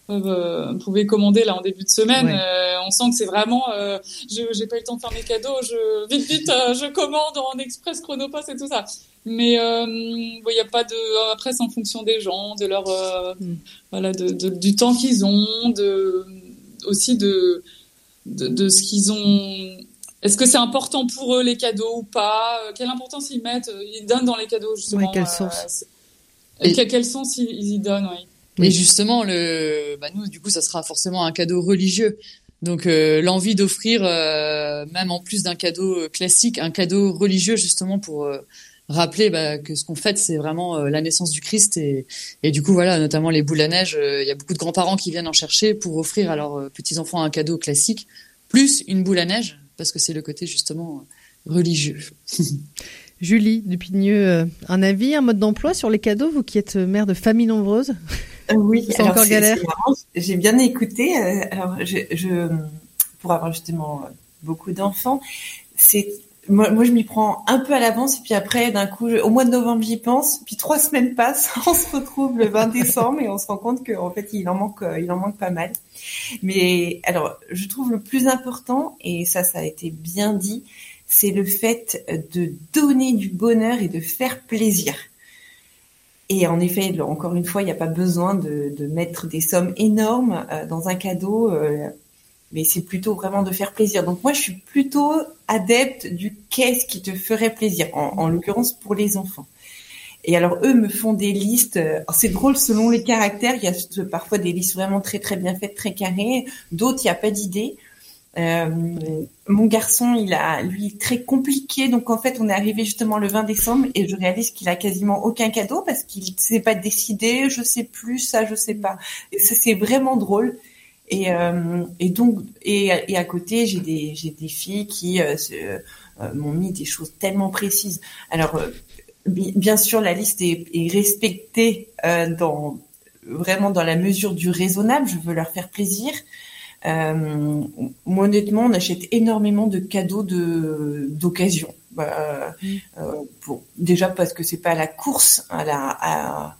peuvent, euh, pouvaient commander là en début de semaine. Ouais. Euh, on sent que c'est vraiment. Euh, je j'ai pas eu le temps de faire mes cadeaux. Je vite vite, euh, je commande en express chronopost et tout ça. Mais il y a pas de. Après, c'est en fonction des gens, de leur Mm. voilà, de, de- du temps qu'ils ont, de aussi de de, de ce qu'ils ont. Est-ce que c'est important pour eux les cadeaux ou pas? Euh, Quelle importance ils mettent euh, Ils donnent dans les cadeaux justement. Ouais, quel sens Et- quel, quel sens ils, ils y donnent oui. Oui. Et justement, le, bah nous, du coup, ça sera forcément un cadeau religieux. Donc, euh, l'envie d'offrir, euh, même en plus d'un cadeau classique, un cadeau religieux justement pour euh, rappeler bah, que ce qu'on fête, c'est vraiment euh, la naissance du Christ. Et, et du coup, voilà, notamment les boules à neige, euh, il y a beaucoup de grands-parents qui viennent en chercher pour offrir à leurs petits-enfants un cadeau classique, plus une boule à neige, parce que c'est le côté justement religieux. Julie Dupigneux, euh, un avis, un mode d'emploi sur les cadeaux, vous qui êtes euh, mère de famille nombreuse? Euh, Oui, C'est encore galère? J'ai bien écouté. alors, je, je, pour avoir justement beaucoup d'enfants, c'est moi, moi, je m'y prends un peu à l'avance et puis après, d'un coup, au mois de novembre, j'y pense. Puis trois semaines passent, on se retrouve le 20 décembre et on se rend compte qu'en fait, il en manque, euh, il en manque pas mal. Mais alors, je trouve le plus important et ça, ça a été bien dit, c'est le fait de donner du bonheur et de faire plaisir. Et en effet, encore une fois, il n'y a pas besoin de, de mettre des sommes énormes euh, dans un cadeau, euh, mais c'est plutôt vraiment de faire plaisir. Donc moi, je suis plutôt adepte du qu'est-ce qui te ferait plaisir, en, en l'occurrence pour les enfants. Et alors eux me font des listes. euh, C'est drôle selon les caractères. Il y a parfois des listes vraiment très très bien faites, très carrées. D'autres, il n'y a pas d'idée. Euh, mon garçon, il a lui très compliqué. Donc en fait, on est arrivé justement le 20 décembre et je réalise qu'il a quasiment aucun cadeau parce qu'il ne s'est pas décidé. Je sais plus ça, je sais pas. C'est vraiment drôle. Et, euh, et donc et, et à côté, j'ai des j'ai des filles qui euh, se- euh, m'ont mis des choses tellement précises. Alors euh, bi- bien sûr, la liste est, est respectée euh, dans vraiment dans la mesure du raisonnable. Je veux leur faire plaisir. Euh, moi, honnêtement, on achète énormément de cadeaux de d'occasion. Bah, euh, pour, déjà parce que c'est pas à la course à la à, euh,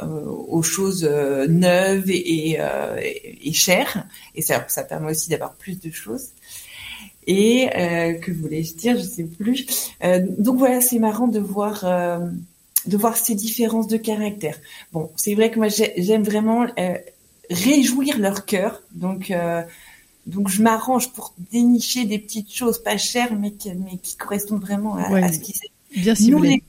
aux choses euh, neuves et, et, euh, et- chères, et ça, ça permet aussi d'avoir plus de choses. Et euh, que voulais-je dire, je sais plus. Euh, donc voilà, c'est marrant de voir euh, de voir ces différences de caractère. Bon, c'est vrai que moi j'ai- j'aime vraiment euh, réjouir leur cœur, donc euh, donc je m'arrange pour dénicher des petites choses pas chères, mais qui, mais qui correspondent vraiment à, Ouais. à ce qu'ils Bien nous ciblé.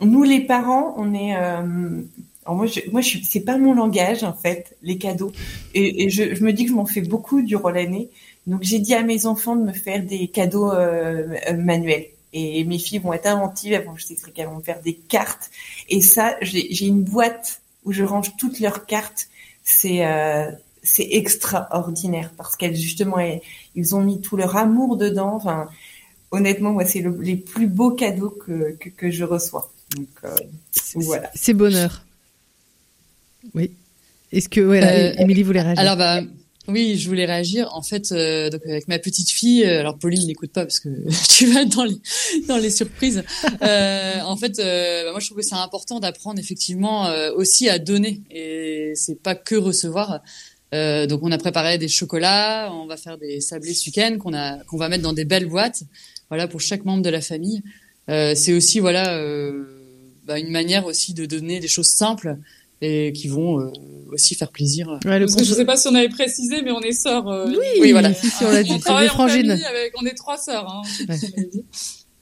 les, nous les parents, on est. Euh, alors moi, je, moi, je c'est pas mon langage en fait, les cadeaux. Et, et je, je me dis que je m'en fais beaucoup durant l'année. Donc j'ai dit à mes enfants de me faire des cadeaux euh, euh, manuels. Et mes filles vont être inventives, elles vont, je sais qu'elles vont me faire des cartes. Et ça, j'ai j'ai une boîte où je range toutes leurs cartes. C'est euh, c'est extraordinaire parce qu'elles justement, elles- ils ont mis tout leur amour dedans. Enfin, honnêtement, moi, c'est le- les plus beaux cadeaux que, que, que je reçois. Donc euh, voilà. C'est bonheur. Oui. Est-ce que, ouais, là, Euh, Émilie voulait réagir Alors bah oui, je voulais réagir. En fait, euh, donc avec ma petite fille, euh, alors Pauline n'écoute pas parce que tu vas dans les dans les surprises. Euh, en fait, bah, moi je trouve que c'est important d'apprendre effectivement aussi à donner et c'est pas que recevoir. Donc on a préparé des chocolats, on va faire des sablés week-end qu'on a qu'on va mettre dans des belles boîtes, voilà pour chaque membre de la famille. C'est aussi voilà bah, une manière aussi de donner des choses simples et qui vont euh, aussi faire plaisir. Ouais, le Parce que je cons- sais pas si on avait précisé, mais on est sœurs. euh, Oui, Oui, voilà. si, on l'a dit, on travaille en famille avec, on est trois sœurs. Hein, Ouais.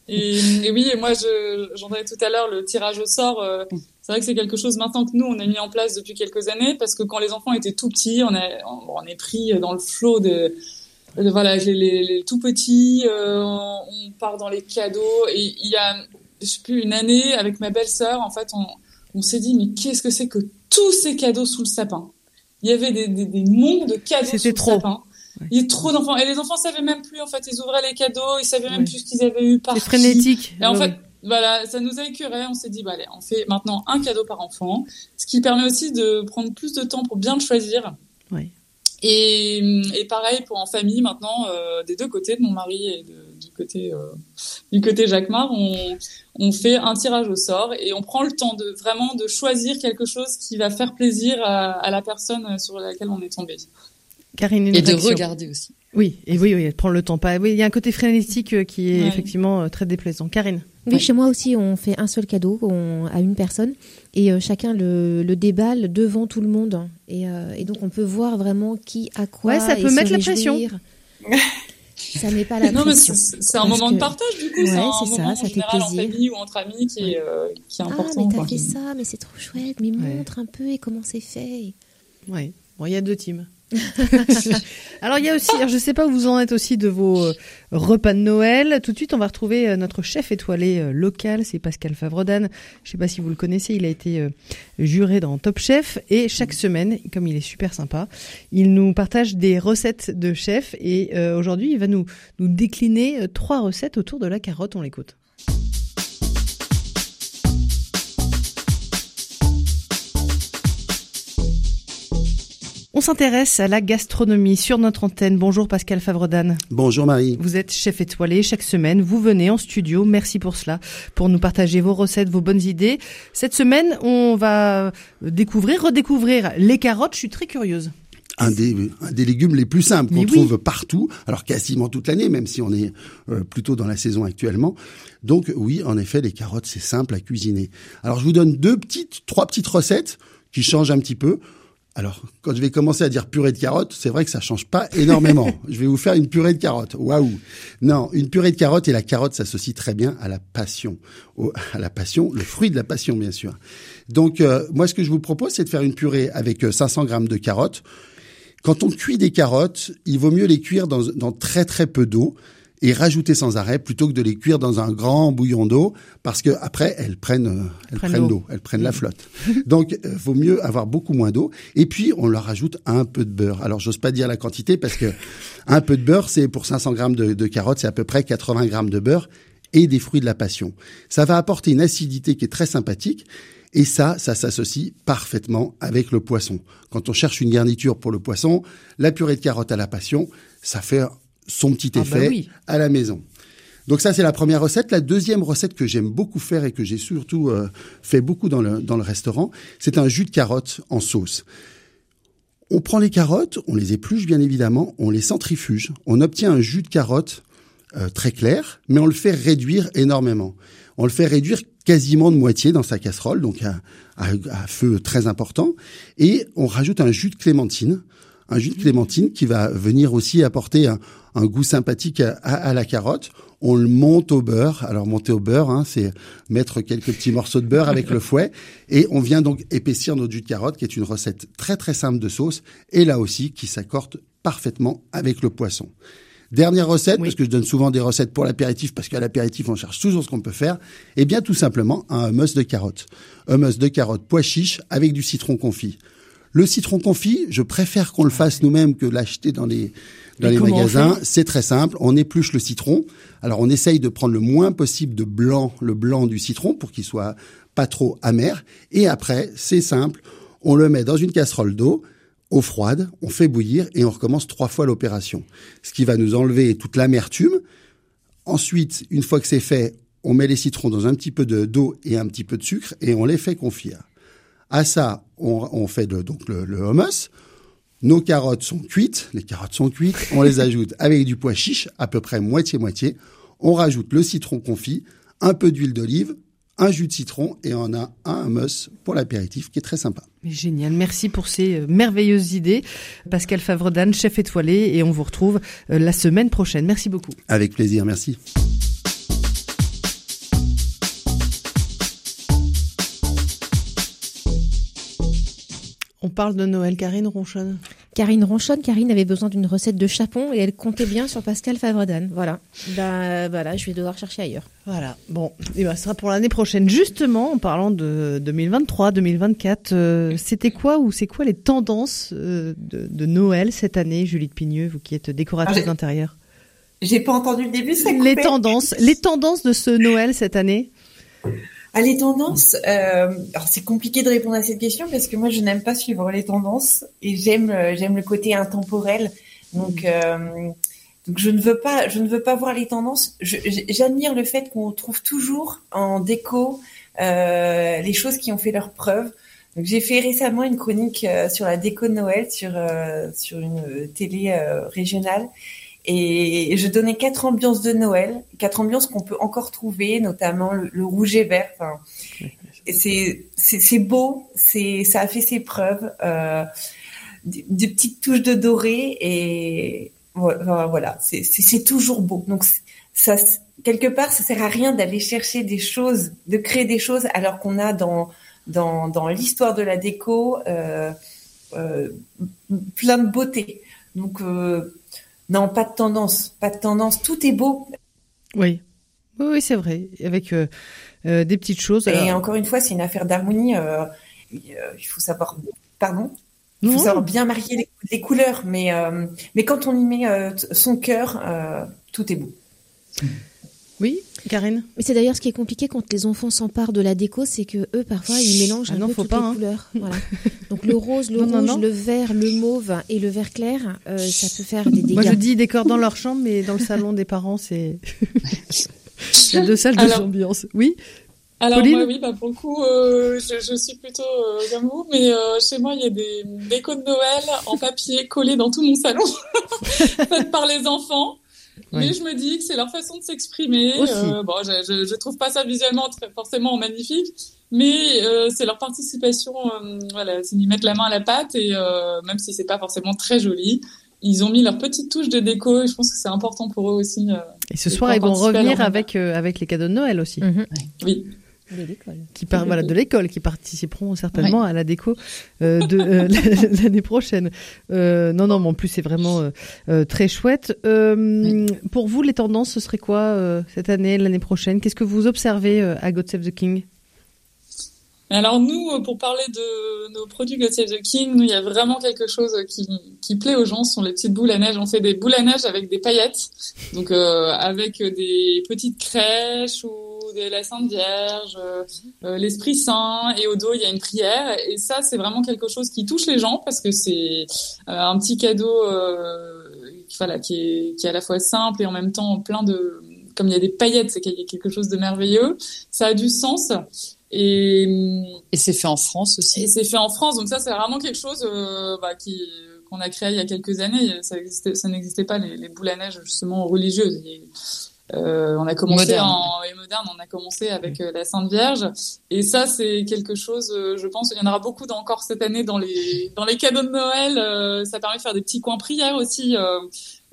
et, et oui, et moi, je, j'en avais tout à l'heure le tirage au sort. euh, c'est vrai que c'est quelque chose maintenant que nous on a mis en place depuis quelques années parce que quand les enfants étaient tout petits, on, a, on, on est pris dans le flot de, de voilà les, les, les tout petits, euh, on part dans les cadeaux et il y a je sais plus une année avec ma belle-sœur en fait on, on s'est dit mais qu'est-ce que c'est que tous ces cadeaux sous le sapin? Il y avait des, des, des mondes de cadeaux sous le trop. sapin. Il y a trop d'enfants et les enfants savaient même plus en fait ils ouvraient les cadeaux ils savaient même Ouais. plus ce qu'ils avaient eu par C'est frénétique. Et en Ouais, fait, voilà, ça nous a écœuré. On s'est dit, bah, allez, on fait maintenant un cadeau par enfant, ce qui permet aussi de prendre plus de temps pour bien le choisir. Ouais. Et, et pareil pour en famille maintenant, euh, des deux côtés, de mon mari et de- côté euh, du côté Jacquemart, on, on fait un tirage au sort et on prend le temps de vraiment de choisir quelque chose qui va faire plaisir à, à la personne sur laquelle on est tombé. Karine, Et de réaction. regarder aussi. Oui, et oui, oui, prendre le temps. Pas. Oui, il y a un côté frénétique euh, qui est Ouais. effectivement euh, très déplaisant. Karine. Oui, Ouais. chez moi aussi, on fait un seul cadeau on- à une personne et euh, chacun le, le déballe devant tout le monde. Et, euh, et donc, on peut voir vraiment qui a quoi. Ouais, ça et peut se mettre la pression. ça met pas la Non, pression. c'est c'est un moment de partage du coup, Ouais, c'est un c'est ça, moment ça en fait général en famille ou entre amis qui est, euh, qui est Ah, important. mais t'as fait ça, mais c'est trop chouette. Mais Ouais. montre un peu et comment c'est fait. Oui. Bon, il y a deux teams. alors, il y a aussi, je sais pas où vous en êtes aussi de vos euh, repas de Noël. Tout de suite, on va retrouver euh, notre chef étoilé euh, local, c'est Pascal Favredan. Je sais pas si vous le connaissez, il a été juré dans Top Chef et chaque semaine, comme il est super sympa, il nous partage des recettes de chef et aujourd'hui, il va nous nous décliner trois recettes autour de la carotte. On l'écoute. On s'intéresse à la gastronomie sur notre antenne. Bonjour Pascal Favredan. Bonjour Marie. Vous êtes chef étoilé chaque semaine. Vous venez en studio. Merci pour cela, pour nous partager vos recettes, vos bonnes idées. Cette semaine, on va découvrir, redécouvrir les carottes. Je suis très curieuse. Un des, un des légumes les plus simples qu'on oui. trouve partout, alors quasiment toute l'année, même si on est euh, plutôt dans la saison actuellement. Donc oui, en effet, les carottes, c'est simple à cuisiner. Alors je vous donne deux petites, trois petites recettes qui changent un petit peu. Alors, quand je vais commencer à dire purée de carottes, c'est vrai que ça change pas énormément. je vais vous faire une purée de carottes. Waouh Non, une purée de carottes et la carotte s'associe très bien à la passion, Au- à la passion, le fruit de la passion, bien sûr. Donc, euh, moi, ce que je vous propose, c'est de faire une purée avec euh, 500 grammes de carottes. Quand on cuit des carottes, il vaut mieux les cuire dans, dans très très peu d'eau et rajouter sans arrêt plutôt que de les cuire dans un grand bouillon d'eau parce que après elles prennent euh, elles Prennent prennent l'eau. l'eau, elles prennent la flotte. Donc euh, vaut mieux avoir beaucoup moins d'eau et puis on leur rajoute un peu de beurre. Alors j'ose pas dire la quantité parce que un peu de beurre c'est pour 500 grammes de, de carottes c'est à peu près 80 grammes de beurre et des fruits de la passion. Ça va apporter une acidité qui est très sympathique et ça, ça s'associe parfaitement avec le poisson. Quand on cherche une garniture pour le poisson, la purée de carottes à la passion, ça fait son petit Ah bah effet oui. à la maison. Donc ça, c'est la première recette. La deuxième recette que j'aime beaucoup faire et que j'ai surtout euh, fait beaucoup dans le, dans le restaurant, c'est un jus de carotte en sauce. On prend les carottes, on les épluche bien évidemment, on les centrifuge, on obtient un jus de carotte euh, très clair, mais on le fait réduire énormément. On le fait réduire quasiment de moitié dans sa casserole, donc à, à- à feu très important, et on rajoute un jus de clémentine, un jus de clémentine qui va venir aussi apporter un, un goût sympathique à, à la carotte. On le monte au beurre. Alors monter au beurre, hein, c'est mettre quelques petits morceaux de beurre avec le fouet, et on vient donc épaissir notre jus de carotte, qui est une recette très très simple de sauce, et là aussi qui s'accorde parfaitement avec le poisson. Dernière recette, parce que je donne souvent des recettes pour l'apéritif, parce qu'à l'apéritif, on cherche toujours ce qu'on peut faire. Eh bien, tout simplement, un hummus de carottes. Hummus de carottes pois chiches avec du citron confit. Le citron confit, je préfère qu'on le fasse nous-mêmes que l'acheter dans les dans les magasins. C'est très simple. On épluche le citron. Alors on essaye de prendre le moins possible de blanc, le blanc du citron pour qu'il soit pas trop amer. Et après, c'est simple. On le met dans une casserole d'eau, eau froide, on fait bouillir et on recommence trois fois l'opération. Ce qui va nous enlever toute l'amertume. Ensuite, une fois que c'est fait, on met les citrons dans un petit peu de- d'eau et un petit peu de sucre et on les fait confire. À ça, on, on fait le- donc le, le hummus. Nos carottes sont cuites, les carottes sont cuites, on les ajoute avec du pois chiche, à peu près moitié-moitié. On rajoute le citron confit, un peu d'huile d'olive, un jus de citron et on a un hummus pour l'apéritif qui est très sympa. Génial, merci pour ces euh, merveilleuses idées. Pascal Favredan, chef étoilé, et on vous retrouve euh, la semaine prochaine. Merci beaucoup. Avec plaisir, merci. On parle de Noël, Karine Ronchonne. Karine ronchonne, Karine avait besoin d'une recette de chapon et elle comptait bien sur Pascal Favredan. Voilà. Ben voilà, je vais devoir chercher ailleurs. Voilà, bon, et ben, ce sera pour l'année prochaine. Justement, en parlant de 2023, 2024, euh, c'était quoi ou c'est quoi les tendances euh, de, de Noël cette année, Julie de Pigneux, vous qui êtes décoratrice Ah, d'intérieur? J'ai pas entendu le début, ça Les tendances, les tendances de ce Noël cette année? Les tendances. euh, alors c'est compliqué de répondre à cette question parce que moi je n'aime pas suivre les tendances et j'aime euh, j'aime le côté intemporel. Donc euh, donc je ne veux pas je ne veux pas voir les tendances. J'admire le fait qu'on trouve toujours en déco les choses qui ont fait leur preuve. Donc j'ai fait récemment une chronique sur la déco de Noël sur sur une télé régionale et je donnais quatre ambiances de Noël, quatre ambiances qu'on peut encore trouver, notamment le, rouge et vert. C'est beau, c'est ça a fait ses preuves, euh, des, petites touches de doré et voilà, voilà c'est toujours beau. Donc ça quelque part ça sert à rien d'aller chercher des choses, de créer des choses alors qu'on a dans dans dans l'histoire de la déco euh, euh, plein de beauté. Donc non, pas de tendance, pas de tendance. Tout est beau. Oui, oui, oui c'est vrai. Avec euh, euh, des petites choses. Et encore une fois, c'est une affaire d'harmonie. euh, il faut savoir, pardon, il faut savoir bien marier les, les couleurs. Mais mais quand on y met son cœur, tout est beau. Oui, Karine? Mais c'est d'ailleurs ce qui est compliqué quand les enfants s'emparent de la déco, c'est que eux parfois ils mélangent Ah un non, peu faut toutes pas, les hein. couleurs. Voilà. Donc le rose, le Non, rouge, non. le vert, le mauve et le vert clair, euh, ça peut faire des dégâts. Moi, je dis décor dans leur chambre, mais dans le salon des parents, c'est. Il y a deux salles, deux Alors- ambiances. Oui? Alors Pauline? moi oui, bah pour le coup, euh, je, je suis plutôt euh, comme vous, mais euh, chez moi il y a des décos de Noël en papier collés dans tout mon salon, faites par les enfants. Mais je me dis que c'est leur façon de s'exprimer. Euh, bon, je, je, je trouve pas ça visuellement très forcément magnifique, mais euh, c'est leur participation. euh, voilà, c'est d'y mettre la main à la pâte et euh, même si c'est pas forcément très joli, ils ont mis leur petite touche de déco et je pense que c'est important pour eux aussi. euh, Et ce soir, ils vont revenir avec, euh, avec les cadeaux de Noël aussi. Mhm. oui. De l'école. Qui par- voilà, de l'école, qui participeront certainement à la déco euh, de euh, l'année prochaine. Euh, non, non, mais en plus, c'est vraiment très chouette. Pour vous, les tendances, ce serait quoi cette année, l'année prochaine? Qu'est-ce que vous observez à God Save the King? Alors nous, euh, pour parler de nos produits God Save the King, nous, il y a vraiment quelque chose qui, qui plaît aux gens, ce sont les petites boules à neige. On fait des boules à neige avec des paillettes, donc euh, avec des petites crèches ou des la Sainte Vierge, euh, euh, l'Esprit Saint, et au dos il y a une prière. Et ça, c'est vraiment quelque chose qui touche les gens parce que c'est euh, un petit cadeau, euh, voilà, qui est, qui est à la fois simple et en même temps plein de, comme il y a des paillettes, c'est qu'il y a quelque chose de merveilleux. Ça a du sens. Et, Et c'est fait en France aussi. et c'est fait en France, donc ça c'est vraiment quelque chose euh, bah, qui qu'on a créé il y a quelques années. Ça, existait, ça n'existait pas les, les boules à neige justement religieuses. Et, euh, on a commencé Moderne. en et moderne, on a commencé avec euh, la Sainte Vierge, et ça c'est quelque chose. euh, je pense il y en aura beaucoup dans- encore cette année dans les dans les cadeaux de Noël. euh, ça permet de faire des petits coins prières aussi.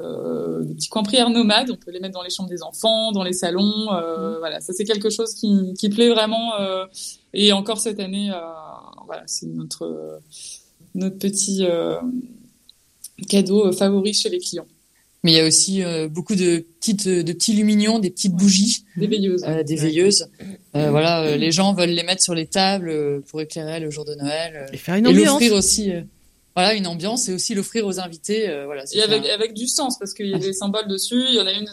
Euh, des petits coins prières nomades, on peut les mettre dans les chambres des enfants, dans les salons, euh, voilà, ça c'est quelque chose qui, qui plaît vraiment. euh, et encore cette année, euh, voilà, c'est notre notre petit euh, cadeau favori chez les clients. Mais il y a aussi euh, beaucoup de petites, de petits lumignons, des petites bougies, Des veilleuses. euh, des veilleuses. Euh, voilà, euh, les gens veulent les mettre sur les tables pour éclairer le jour de Noël. euh, Et faire une et ambiance. l'offrir aussi. Voilà, une ambiance et aussi l'offrir aux invités. euh, voilà. Et avec, avec du sens, parce qu'il y a des symboles dessus. Il y en a une,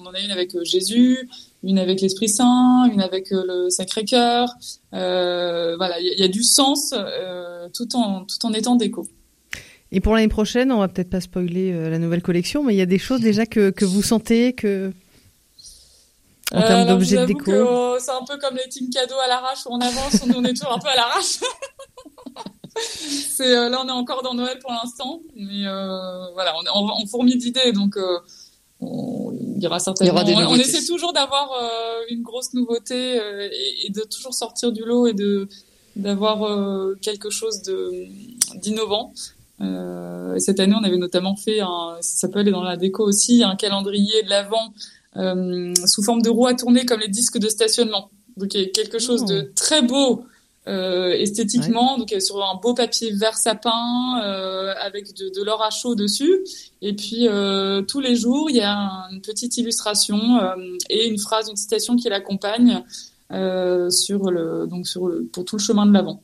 on en a une avec euh, Jésus, une avec l'Esprit Saint, une avec euh, le Sacré-Cœur. Euh, voilà, il y, a- il y a du sens euh, tout en tout en étant déco. Et pour l'année prochaine, on va peut-être pas spoiler euh, la nouvelle collection, mais il y a des choses déjà que, que vous sentez que en termes d'objets je de déco. euh, C'est un peu comme les team cadeaux à l'arrache où on avance, on, on est toujours un peu à l'arrache. c'est euh, là on est encore dans Noël pour l'instant, mais euh, voilà, on, est- on, on fourmille d'idées, donc euh, on, il y aura certainement. Il y aura des on, on essaie toujours d'avoir euh, une grosse nouveauté et, et de toujours sortir du lot et de d'avoir quelque chose de d'innovant. Et cette année, on avait notamment fait un, ça peut aller dans la déco aussi, un calendrier de l'avant sous forme de roue à tourner comme les disques de stationnement. Donc il y a quelque chose Oh. de très beau euh, esthétiquement, donc euh, sur un beau papier vert sapin euh, avec de, de l'or à chaud dessus. Et puis euh, tous les jours, il y a une petite illustration euh, et une phrase, une citation qui l'accompagne euh, sur le donc sur le, pour tout le chemin de l'avant.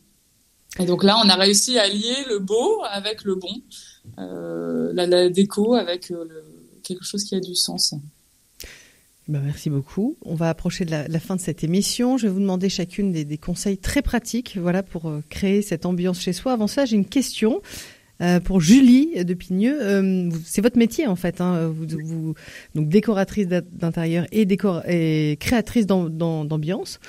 Et donc là, on a réussi à lier le beau avec le bon, euh, la, la déco avec le, quelque chose qui a du sens. Bah, merci beaucoup. On va approcher de la, la fin de cette émission. Je vais vous demander chacune des, des conseils très pratiques, voilà, pour euh, créer cette ambiance chez soi. Avant ça, j'ai une question. euh, pour Julie de Pigneux, Euh, c'est votre métier en fait, hein, vous, vous- donc décoratrice d'in- d'intérieur et, décor et créatrice d'am- d'am- d'ambiance.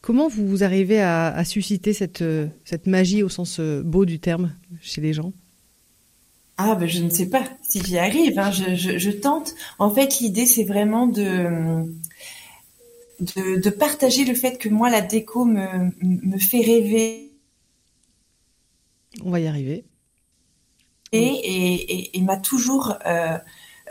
Comment vous arrivez à, à susciter cette, cette magie au sens beau du terme chez les gens? Ah, ben je ne sais pas si j'y arrive. hein. Je, je, je tente. En fait, l'idée, c'est vraiment de, de de partager le fait que moi, la déco me me fait rêver On va y arriver. et, et, et m'a toujours euh,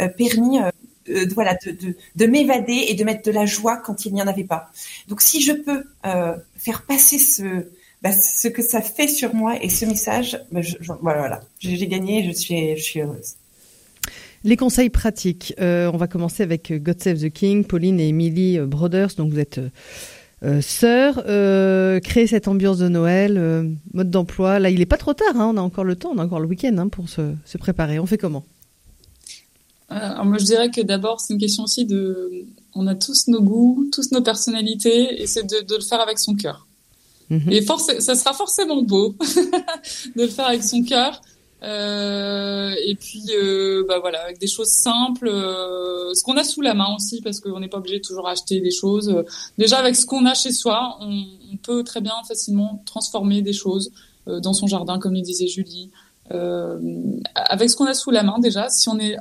euh, permis euh, euh, de- voilà, de, de, de m'évader et de mettre de la joie quand il n'y en avait pas. Donc si je peux euh, faire passer ce, bah, ce que ça fait sur moi et ce message, bah, je, je- voilà, voilà. j'ai gagné, je suis, je suis heureuse. Les conseils pratiques. Euh, on va commencer avec euh, God Save the King, Pauline et Emily euh, Brothers. Donc vous êtes euh, sœurs. Euh, créer cette ambiance de Noël, euh, mode d'emploi. Là, il est pas trop tard. hein, on a encore le temps, on a encore le week-end hein, pour se, se préparer. On fait comment? Alors moi je dirais que d'abord c'est une question aussi de, on a tous nos goûts, tous nos personnalités, et c'est de, de le faire avec son cœur. Mhm. Et ça sera forcément beau de le faire avec son cœur. Euh, et puis euh, bah voilà avec des choses simples, euh, ce qu'on a sous la main aussi parce qu'on n'est pas obligé de toujours acheter des choses. Déjà avec ce qu'on a chez soi, on, on peut très bien facilement transformer des choses euh, dans son jardin comme le disait Julie. Euh, avec ce qu'on a sous la main déjà, si on est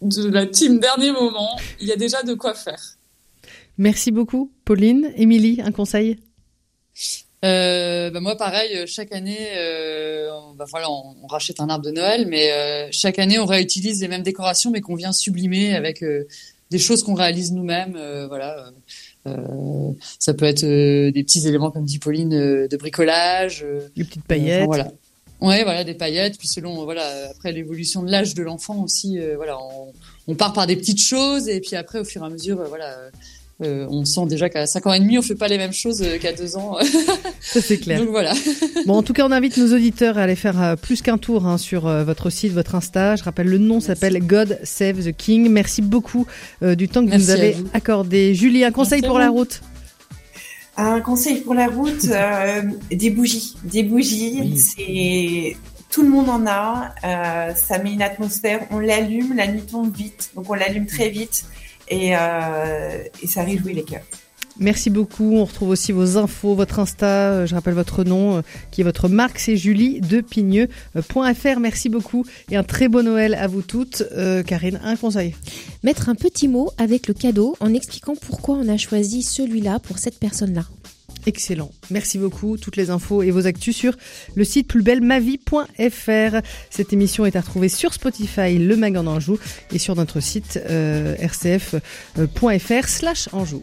de la team dernier moment, il y a déjà de quoi faire. Merci beaucoup, Pauline. Émilie, un conseil? Euh, bah moi, pareil, euh, chaque année, euh, bah voilà, on, on rachète un arbre de Noël, mais euh, chaque année, on réutilise les mêmes décorations, mais qu'on vient sublimer avec euh, des choses qu'on réalise nous-mêmes. euh, voilà, Euh, ça peut être euh, des petits éléments, comme dit Pauline, euh, de bricolage. euh, Des petites paillettes. voilà. Ouais, voilà, des paillettes. Puis selon, voilà, après l'évolution de l'âge de l'enfant aussi, euh, voilà, on, on part par des petites choses et puis après, au fur et à mesure, euh, voilà. Euh, on sent déjà qu'à 5 ans et demi, on fait pas les mêmes choses euh, qu'à 2 ans. Ça, c'est clair. Donc voilà. Bon, en tout cas, on invite nos auditeurs à aller faire euh, plus qu'un tour hein, sur votre site, votre Insta. Je rappelle, le nom s'appelle God Save the King. Merci beaucoup euh, du temps que Merci vous nous à avez vous. accordé. Julie, un conseil Merci pour la route? Un conseil pour la route, euh, des bougies. Des bougies, Oui. c'est tout le monde en a. euh, ça met une atmosphère. On l'allume, la nuit tombe vite, donc on l'allume très vite et, euh, et ça réjouit les cœurs. Merci beaucoup. On retrouve aussi vos infos, votre Insta. euh, Je rappelle votre nom, euh, qui est votre marque, c'est Julie de Pigneux.fr. Merci beaucoup et un très beau Noël à vous toutes. Euh, Karine, un conseil. Mettre un petit mot avec le cadeau en expliquant pourquoi on a choisi celui-là pour cette personne-là. Excellent. Merci beaucoup. Toutes les infos et vos actus sur le site plusbellemavie.fr. Cette émission est à retrouver sur Spotify, le Mag en Anjou, et sur notre site euh, rcf.fr slash Anjou.